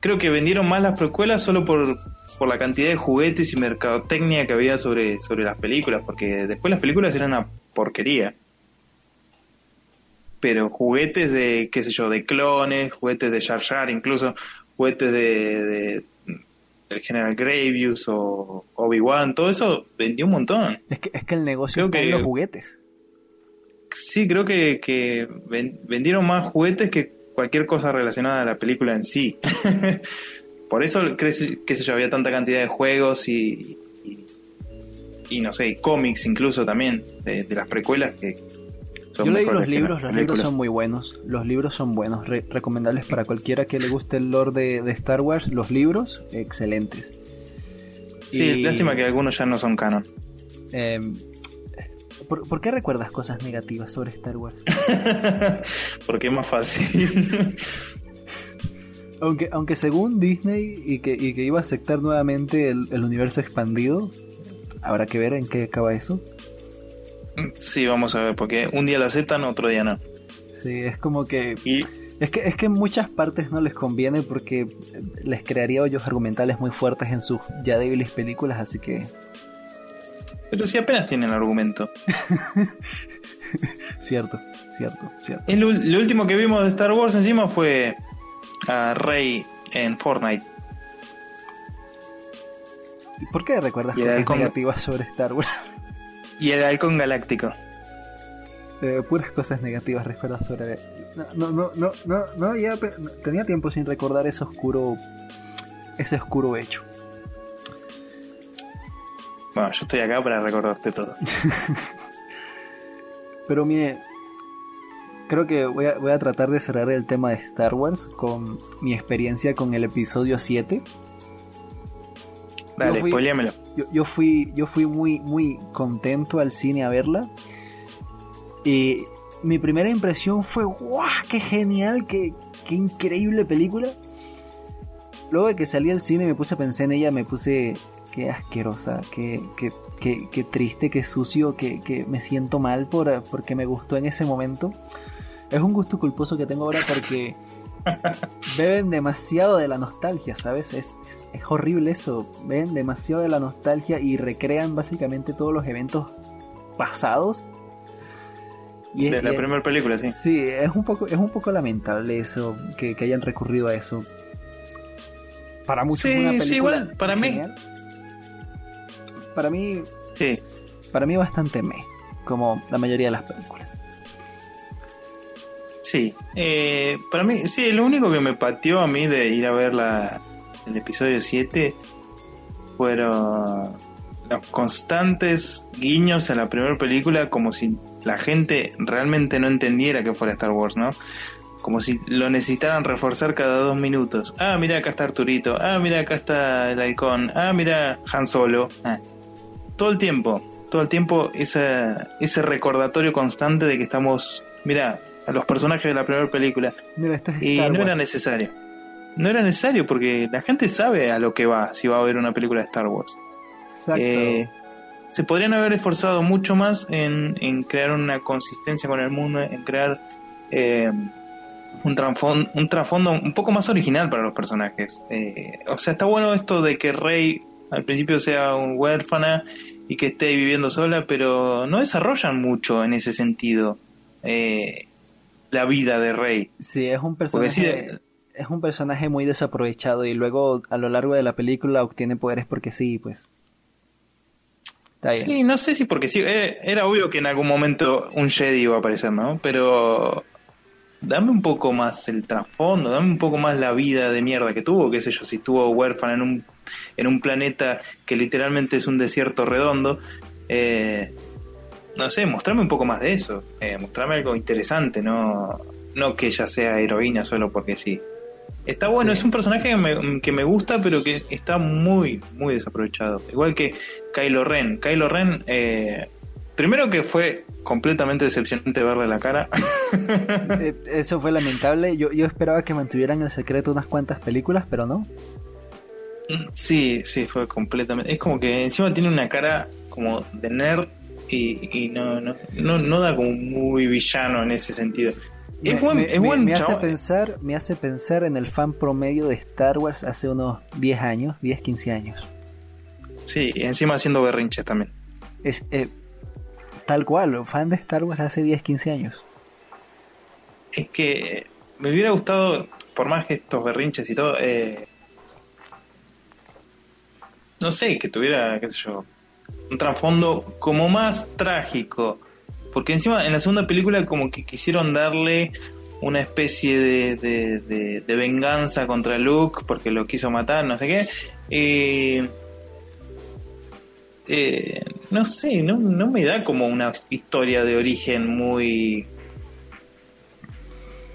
Creo que vendieron más las precuelas solo por, por la cantidad de juguetes y mercadotecnia que había sobre, sobre las películas, porque después las películas eran una porquería. Pero juguetes de, qué sé yo, de clones, juguetes de Jar Jar, incluso juguetes de el General Gravius o Obi-Wan, todo eso vendió un montón. Es que, es que el negocio creo que los juguetes. Sí, creo que, que vendieron más juguetes que cualquier cosa relacionada a la película en sí. Por eso, qué sé yo, había tanta cantidad de juegos y, y, no sé, cómics incluso también, de las precuelas que, yo leí los libros, los libros son muy buenos. Los libros son buenos, recomendables para cualquiera que le guste el lore de, Star Wars. Los libros, excelentes. Sí, lástima que algunos ya no son canon. Em, ¿por, qué recuerdas cosas negativas sobre Star Wars? Porque es más fácil. aunque, aunque según Disney y que, y que iba a aceptar nuevamente el universo expandido, habrá que ver en qué acaba eso. Sí, vamos a ver, porque un día la aceptan, otro día no. Sí, es como que... Es que, es que en muchas partes no les conviene porque les crearía hoyos argumentales muy fuertes en sus ya débiles películas, así que... Pero si apenas tienen argumento. Cierto, cierto, cierto. El, lo último que vimos de Star Wars encima fue a Rey en Fortnite. ¿Y por qué recuerdas Y cosas negativas sobre Star Wars? Y el halcón galáctico. Eh, puras cosas negativas recuerdo sobre... No, no, no, no, no, ya tenía tiempo sin recordar ese oscuro... Ese oscuro hecho. Bueno, yo estoy acá para recordarte todo. Pero mire, creo que voy a, voy a tratar de cerrar el tema de Star Wars con mi experiencia con el episodio 7. Dale, Yo fui-. Yo, yo fui, yo fui muy, muy contento al cine a verla. Y mi primera impresión fue, ¡guau! ¡Qué genial! Qué, ¡Qué increíble película! Luego de que salí al cine me puse a pensar en ella, me puse, qué asquerosa, qué, qué, qué, qué triste, qué sucio, que, que me siento mal por, porque me gustó en ese momento. Es un gusto culposo que tengo ahora porque beben demasiado de la nostalgia, ¿sabes? Es, es, es horrible eso. Beben demasiado de la nostalgia y recrean básicamente todos los eventos pasados. Y es- De la primera película, sí. Sí, es un poco, es un poco lamentable eso, que, que hayan recurrido a eso. Para muchos Sí, es una sí, igual, para mí-. Para mí, Sí. para mí bastante me, como la mayoría de las películas. Sí, eh, para mí, sí, lo único que me pateó a mí de ir a ver la, el episodio 7 fueron los constantes guiños a la primera película como si la gente realmente no entendiera que fuera Star Wars, ¿no? Como si lo necesitaran reforzar cada dos minutos. Ah, mira, acá está Arturito. Ah, mira, acá está el halcón. Ah, mira, Han Solo. Ah. Todo el tiempo, todo el tiempo ese recordatorio constante de que estamos, mira, a los personajes de la primera película. Mira, esto es Y no era necesario. No era necesario porque la gente sabe a lo que va si va a ver una película de Star Wars. Exacto. Eh, se podrían haber esforzado mucho más en, en crear una consistencia con el mundo, en crear eh, un, trasfondo, un trasfondo un poco más original para los personajes. Eh, o sea, está bueno esto de que Rey al principio sea un huérfana y que esté viviendo sola, pero no desarrollan mucho en ese sentido eh, la vida de Rey. Sí, es un personaje. sí, de- Es un personaje muy desaprovechado y luego a lo largo de la película obtiene poderes porque sí, pues. Está bien. Sí, no sé si porque sí, era, era obvio que en algún momento un Jedi iba a aparecer, ¿no? Pero dame un poco más el trasfondo, dame un poco más la vida de mierda que tuvo, qué sé yo, si estuvo huérfana en un, en un planeta que literalmente es un desierto redondo, eh, no sé, mostrame un poco más de eso, eh, mostrame algo interesante, no, no que ella sea heroína solo porque sí. Está bueno, Sí. es un personaje que me, que me gusta, pero que está muy, muy desaprovechado. Igual que Kylo Ren. Kylo Ren, eh, primero que fue completamente decepcionante verle la cara. Eh, Eso fue lamentable. Yo, yo esperaba que mantuvieran el secreto unas cuantas películas, pero no. sí, sí, fue completamente. Es como que encima tiene una cara como de nerd y, y no, no, no, no da como muy villano en ese sentido. Es Me- buen, me, es buen me hace pensar, me hace pensar en el fan promedio de Star Wars hace unos 10 años, 10, 15 años. Sí, y encima haciendo berrinches también. Es eh, tal cual, fan de Star Wars hace 10, 15 años. Es que me hubiera gustado, por más que estos berrinches y todo, eh, no sé, que tuviera, qué sé yo, un trasfondo como más trágico. Porque encima en la segunda película como que quisieron darle una especie de, de, venganza contra Luke porque lo quiso matar, no sé qué. Eh, eh, no sé, no, no me da como una historia de origen muy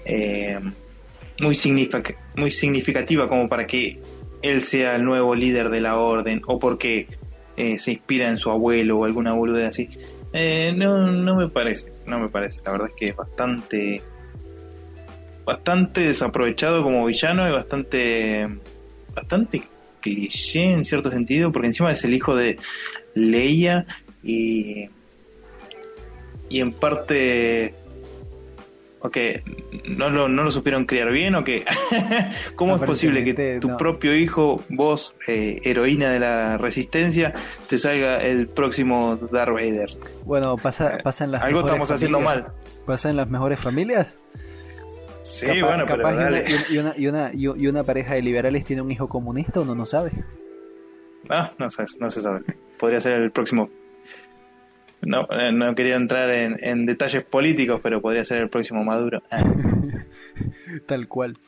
eh, muy, signific- muy significativa como para que él sea el nuevo líder de la orden o porque eh, se inspira en su abuelo o alguna boludez así. Eh, no, no me parece, no me parece. La verdad es que es bastante bastante desaprovechado como villano y bastante bastante cliché en cierto sentido porque encima es el hijo de Leia y y en parte o que no lo, no lo supieron criar bien o que cómo es posible que tu no. propio hijo vos eh, heroína de la resistencia te salga el próximo Darth Vader Bueno, pasa, pasa en las algo mejores estamos haciendo mal ¿Pasa en las mejores familias? Sí, bueno, pero dale. Y, una, y, una, y, una, pareja de liberales tiene un hijo comunista, uno no sabe. Ah, no, no se sabe. Podría ser el próximo. No, eh, no quería entrar en, en detalles políticos, pero podría ser el próximo Maduro. Ah. Tal cual.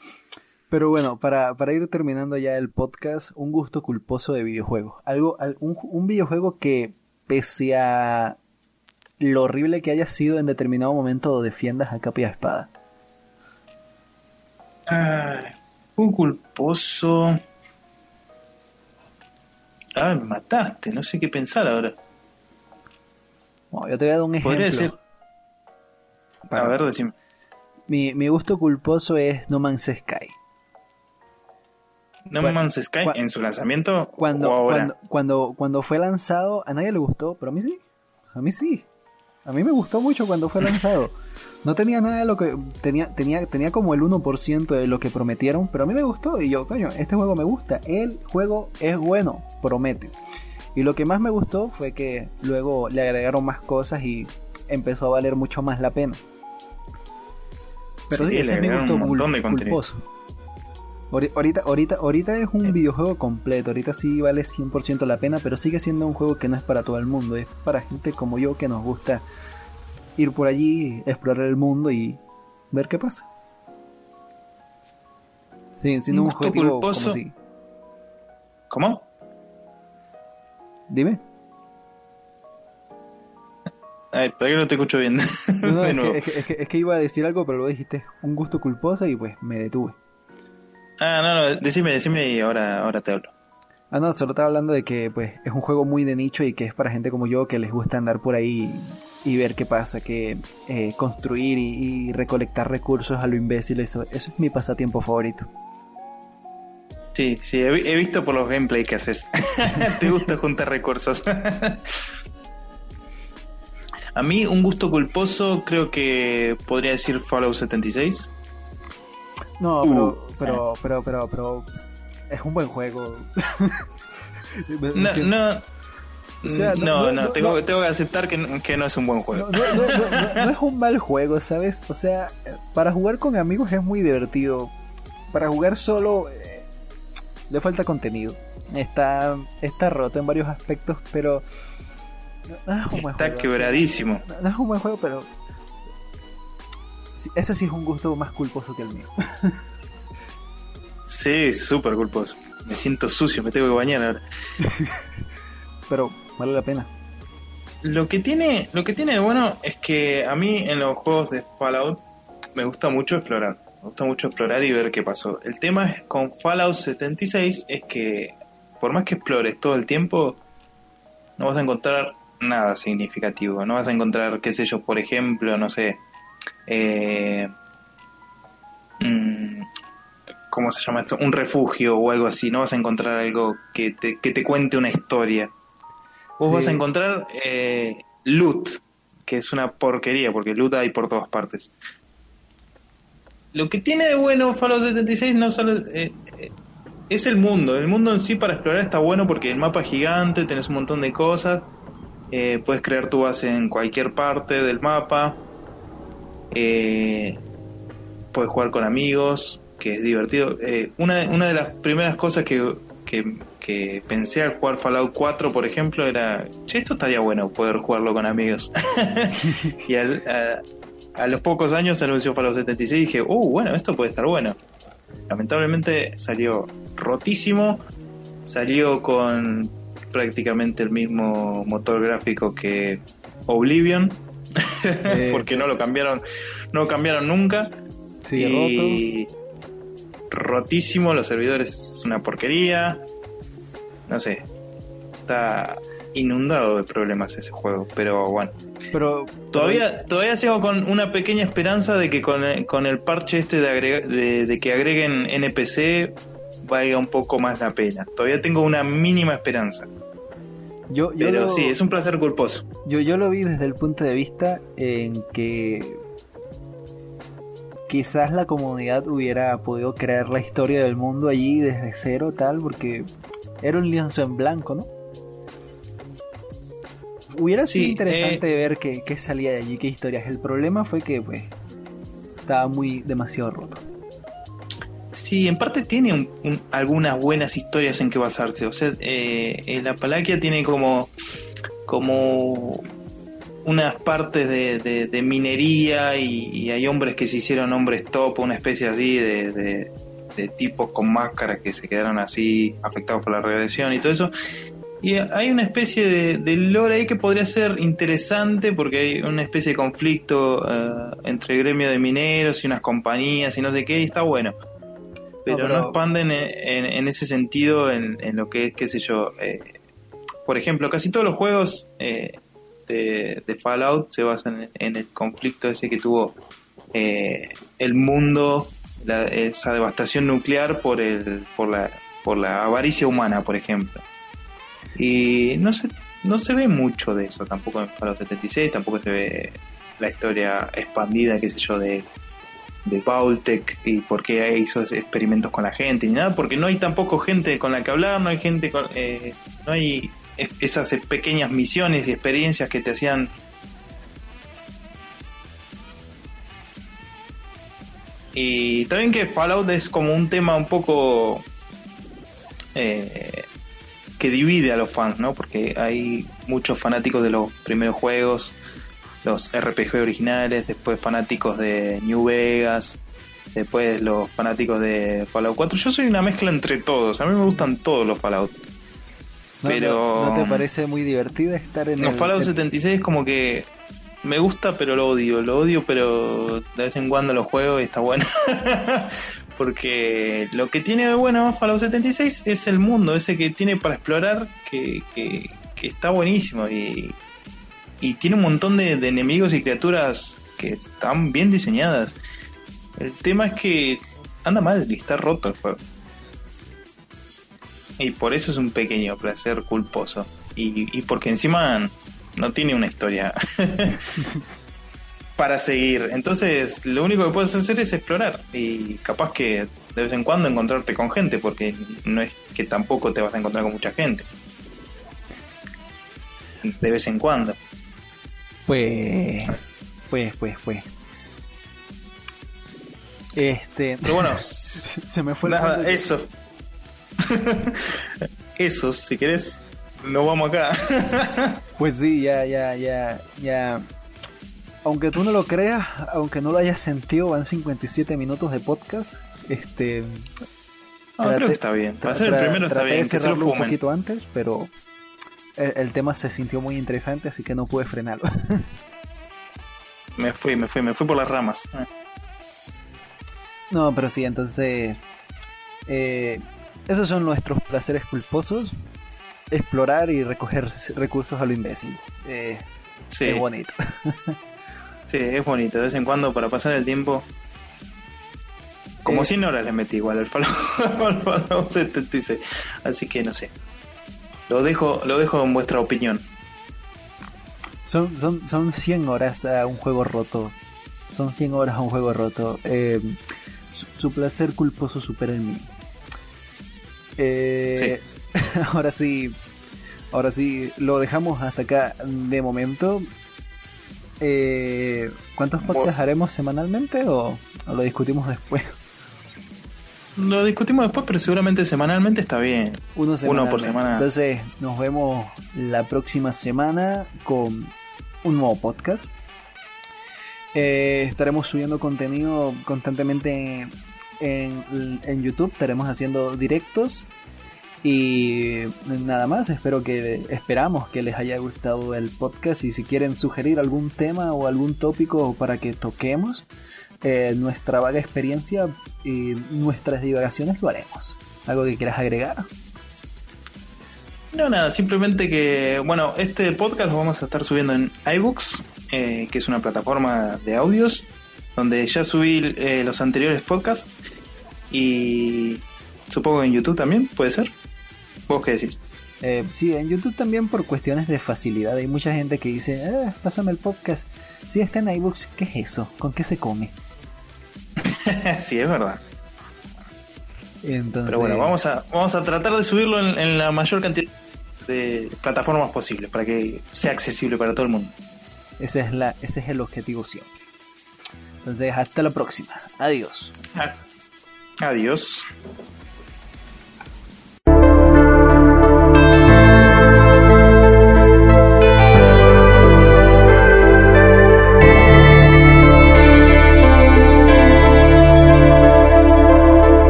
Pero bueno, para, para, ir terminando ya el podcast, un gusto culposo de videojuegos. Algo, un, un videojuego que, pese a lo horrible que haya sido en determinado momento, defiendas a capa y a espada. un culposo. Ah, me mataste, no sé qué pensar ahora. Yo te voy a dar un ejemplo. Podría decir. A ver, decime. Mi, mi gusto culposo es No Man's Sky. No Man's Sky en su lanzamiento cuando, Cuando, cuando, cuando fue lanzado, a nadie le gustó, pero a mí sí. A mí sí. A mí me gustó mucho cuando fue lanzado. No tenía nada de lo que. Tenía, tenía, tenía como el 1% de lo que prometieron, pero a mí me gustó. Y yo, coño, este juego me gusta. El juego es bueno, promete. Y lo que más me gustó fue que luego le agregaron más cosas y empezó a valer mucho más la pena. Pero sí, ese es mi gusto culposo. Ahorita, ahorita, ahorita es un videojuego completo, ahorita sí vale 100% la pena, pero sigue siendo un juego que no es para todo el mundo, es para gente como yo que nos gusta ir por allí, explorar el mundo y ver qué pasa. Sí, siendo un, juego culposo. Como ¿Cómo? Dime. Ay, para que no te escucho bien. es, que, iba a decir algo, pero lo dijiste un gusto culposo y pues me detuve. Ah, no, no, decime, decime y ahora, ahora te hablo. Ah, no, solo estaba hablando de que pues es un juego muy de nicho y que es para gente como yo que les gusta andar por ahí y ver qué pasa, que eh, construir y, recolectar recursos a lo imbécil, eso, eso es mi pasatiempo favorito. Sí, sí, he, visto por los gameplays que haces. Te gusta juntar recursos. a mí un gusto culposo creo que podría decir Fallout 76. No, pero uh pero, pero, pero, pero, es un buen juego. no, no. no, no, tengo, que aceptar que, que, no es un buen juego. No, es un mal juego, ¿sabes? O sea, para jugar con amigos es muy divertido. Para jugar solo le falta contenido. Está, está roto en varios aspectos, pero... está quebradísimo. No, es un buen juego, pero... Ese sí es un gusto más culposo que el mío. Sí, súper culposo. Me siento sucio, me tengo que bañar ahora. Pero vale la pena. Lo que tiene, lo que tiene de bueno es que a mí en los juegos de Fallout me gusta mucho explorar. Me gusta mucho explorar y ver qué pasó. El tema con Fallout 76 es que por más que explores todo el tiempo, no vas a encontrar nada significativo. No vas a encontrar, qué sé yo, por ejemplo, no sé, eh, mm, ¿cómo se llama esto? Un refugio o algo así, no vas a encontrar algo que te, que te cuente una historia. Vos vas a encontrar eh, loot, que es una porquería, porque loot hay por todas partes. Lo que tiene de bueno Fallout 76 no solo eh, eh, es el mundo. El mundo en sí para explorar está bueno porque el mapa es gigante, tenés un montón de cosas. puedes crear tu base en cualquier parte del mapa. puedes jugar con amigos que es divertido. Eh, una, una de las primeras cosas que, que, pensé al jugar Fallout 4, por ejemplo, era, che, esto estaría bueno poder jugarlo con amigos. y al, a, los pocos años se anunció Fallout 76 y dije, uh, bueno, esto puede estar bueno. Lamentablemente salió rotísimo, salió con prácticamente el mismo motor gráfico que Oblivion, porque no lo cambiaron, no lo cambiaron nunca. y, rotísimo, los servidores es una porquería. No sé, está inundado de problemas ese juego, pero bueno. Pero todavía todavía sigo con una pequeña esperanza de que con, el parche este de, de, que agreguen NPC valga un poco más la pena. Todavía tengo una mínima esperanza. Yo, pero sí, es un placer culposo. Yo, yo lo vi desde el punto de vista en que quizás la comunidad hubiera podido crear la historia del mundo allí desde cero, tal, porque era un lienzo en blanco, ¿no? Hubiera sido interesante ver qué, qué, salía de allí, qué historias. El problema fue que, pues, estaba muy demasiado roto. Sí, en parte tiene algunas buenas historias en que basarse. O sea, eh, la Palaquia tiene como, como unas partes de, minería y, hay hombres que se hicieron hombres top, una especie así de, de, tipos con máscaras que se quedaron así afectados por la radiación y todo eso. Y hay una especie de, lore ahí que podría ser interesante porque hay una especie de conflicto eh, entre el gremio de mineros y unas compañías y no sé qué, y está bueno. Pero no, expanden en, ese sentido en, lo que es, qué sé yo. Eh, por ejemplo, casi todos los juegos eh, de, Fallout se basan en, el conflicto ese que tuvo el mundo, esa devastación nuclear por, el, por, la, por la avaricia humana, por ejemplo. Y no se, no se ve mucho de eso tampoco en Fallout 76, tampoco se ve la historia expandida, qué sé yo, de, de Vaultec y por qué hizo experimentos con la gente, ni nada, porque no hay tampoco gente con la que hablar, no hay gente con, eh, no hay esas pequeñas misiones y experiencias que te hacían y también que Fallout es como un tema un poco eh, que divide a los fans, ¿no? Porque hay muchos fanáticos de los primeros juegos, los RPG originales, después fanáticos de New Vegas, después los fanáticos de Fallout 4. Yo soy una mezcla entre todos, a mí me gustan todos los Fallout. pero... ¿No, te parece muy divertido estar en los Fallout 76 es como que me gusta pero lo odio, lo odio pero de vez en cuando lo juego y está bueno. porque lo que tiene de bueno Fallout 76 es el mundo, ese que tiene para explorar, que, que, está buenísimo y, y, tiene un montón de, enemigos y criaturas que están bien diseñadas. El tema es que anda mal y está roto el juego. Y por eso es un pequeño placer culposo. Y, y porque encima no tiene una historia para seguir. Entonces, lo único que puedes hacer es explorar y capaz que de vez en cuando encontrarte con gente, porque no es que tampoco te vas a encontrar con mucha gente. De vez en cuando. Pues, pues, pues, pues. Este. Pero bueno, se me fue nada, eso. eso, si querés, no vamos acá. pues sí, ya, ya, ya, ya aunque tú no lo creas, aunque no lo hayas sentido, van 57 minutos de podcast. Este. Ah, creo que está bien. Para ser el primero está bien. Que se lo un poquito antes, pero el, tema se sintió muy interesante, así que no pude frenarlo. me fui, me fui, me fui por las ramas. No, pero sí, entonces. Eh, esos son nuestros placeres culposos. Explorar y recoger recursos a lo imbécil. Eh, sí. Es bonito. Sí, es bonito. De vez en cuando para pasar el tiempo. Como 100 horas le metí igual al Fallout 76. Así que no sé. Lo dejo, lo dejo en vuestra opinión. Son, son, son 100 horas a un juego roto. Son 100 horas a un juego roto. Eh, su, placer culposo supera el mío. Eh, ahora sí. Ahora sí, lo dejamos hasta acá de momento. Eh, ¿Cuántos podcasts haremos semanalmente o, lo discutimos después? Lo discutimos después, pero seguramente semanalmente está bien. Uno, por semana. Entonces, nos vemos la próxima semana con un nuevo podcast. Eh, estaremos subiendo contenido constantemente en, en, YouTube. Estaremos haciendo directos y nada más, espero que esperamos que les haya gustado el podcast y si quieren sugerir algún tema o algún tópico para que toquemos eh, nuestra vaga experiencia y nuestras divagaciones lo haremos. ¿Algo que quieras agregar? No, nada, simplemente que, bueno, este podcast lo vamos a estar subiendo en iBooks, eh, que es una plataforma de audios, donde ya subí eh, los anteriores podcasts y supongo que en YouTube también, puede ser. ¿Vos qué decís? Eh, sí, en YouTube también por cuestiones de facilidad. Hay mucha gente que dice, eh, pásame el podcast. Si está en iBooks, ¿qué es eso? ¿Con qué se come? sí, es verdad. Pero bueno, vamos a, vamos a tratar de subirlo en, la mayor cantidad de plataformas posibles para que sea accesible para todo el mundo. Ese es, la, ese es el objetivo siempre. Entonces, hasta la próxima. Adiós. Adiós.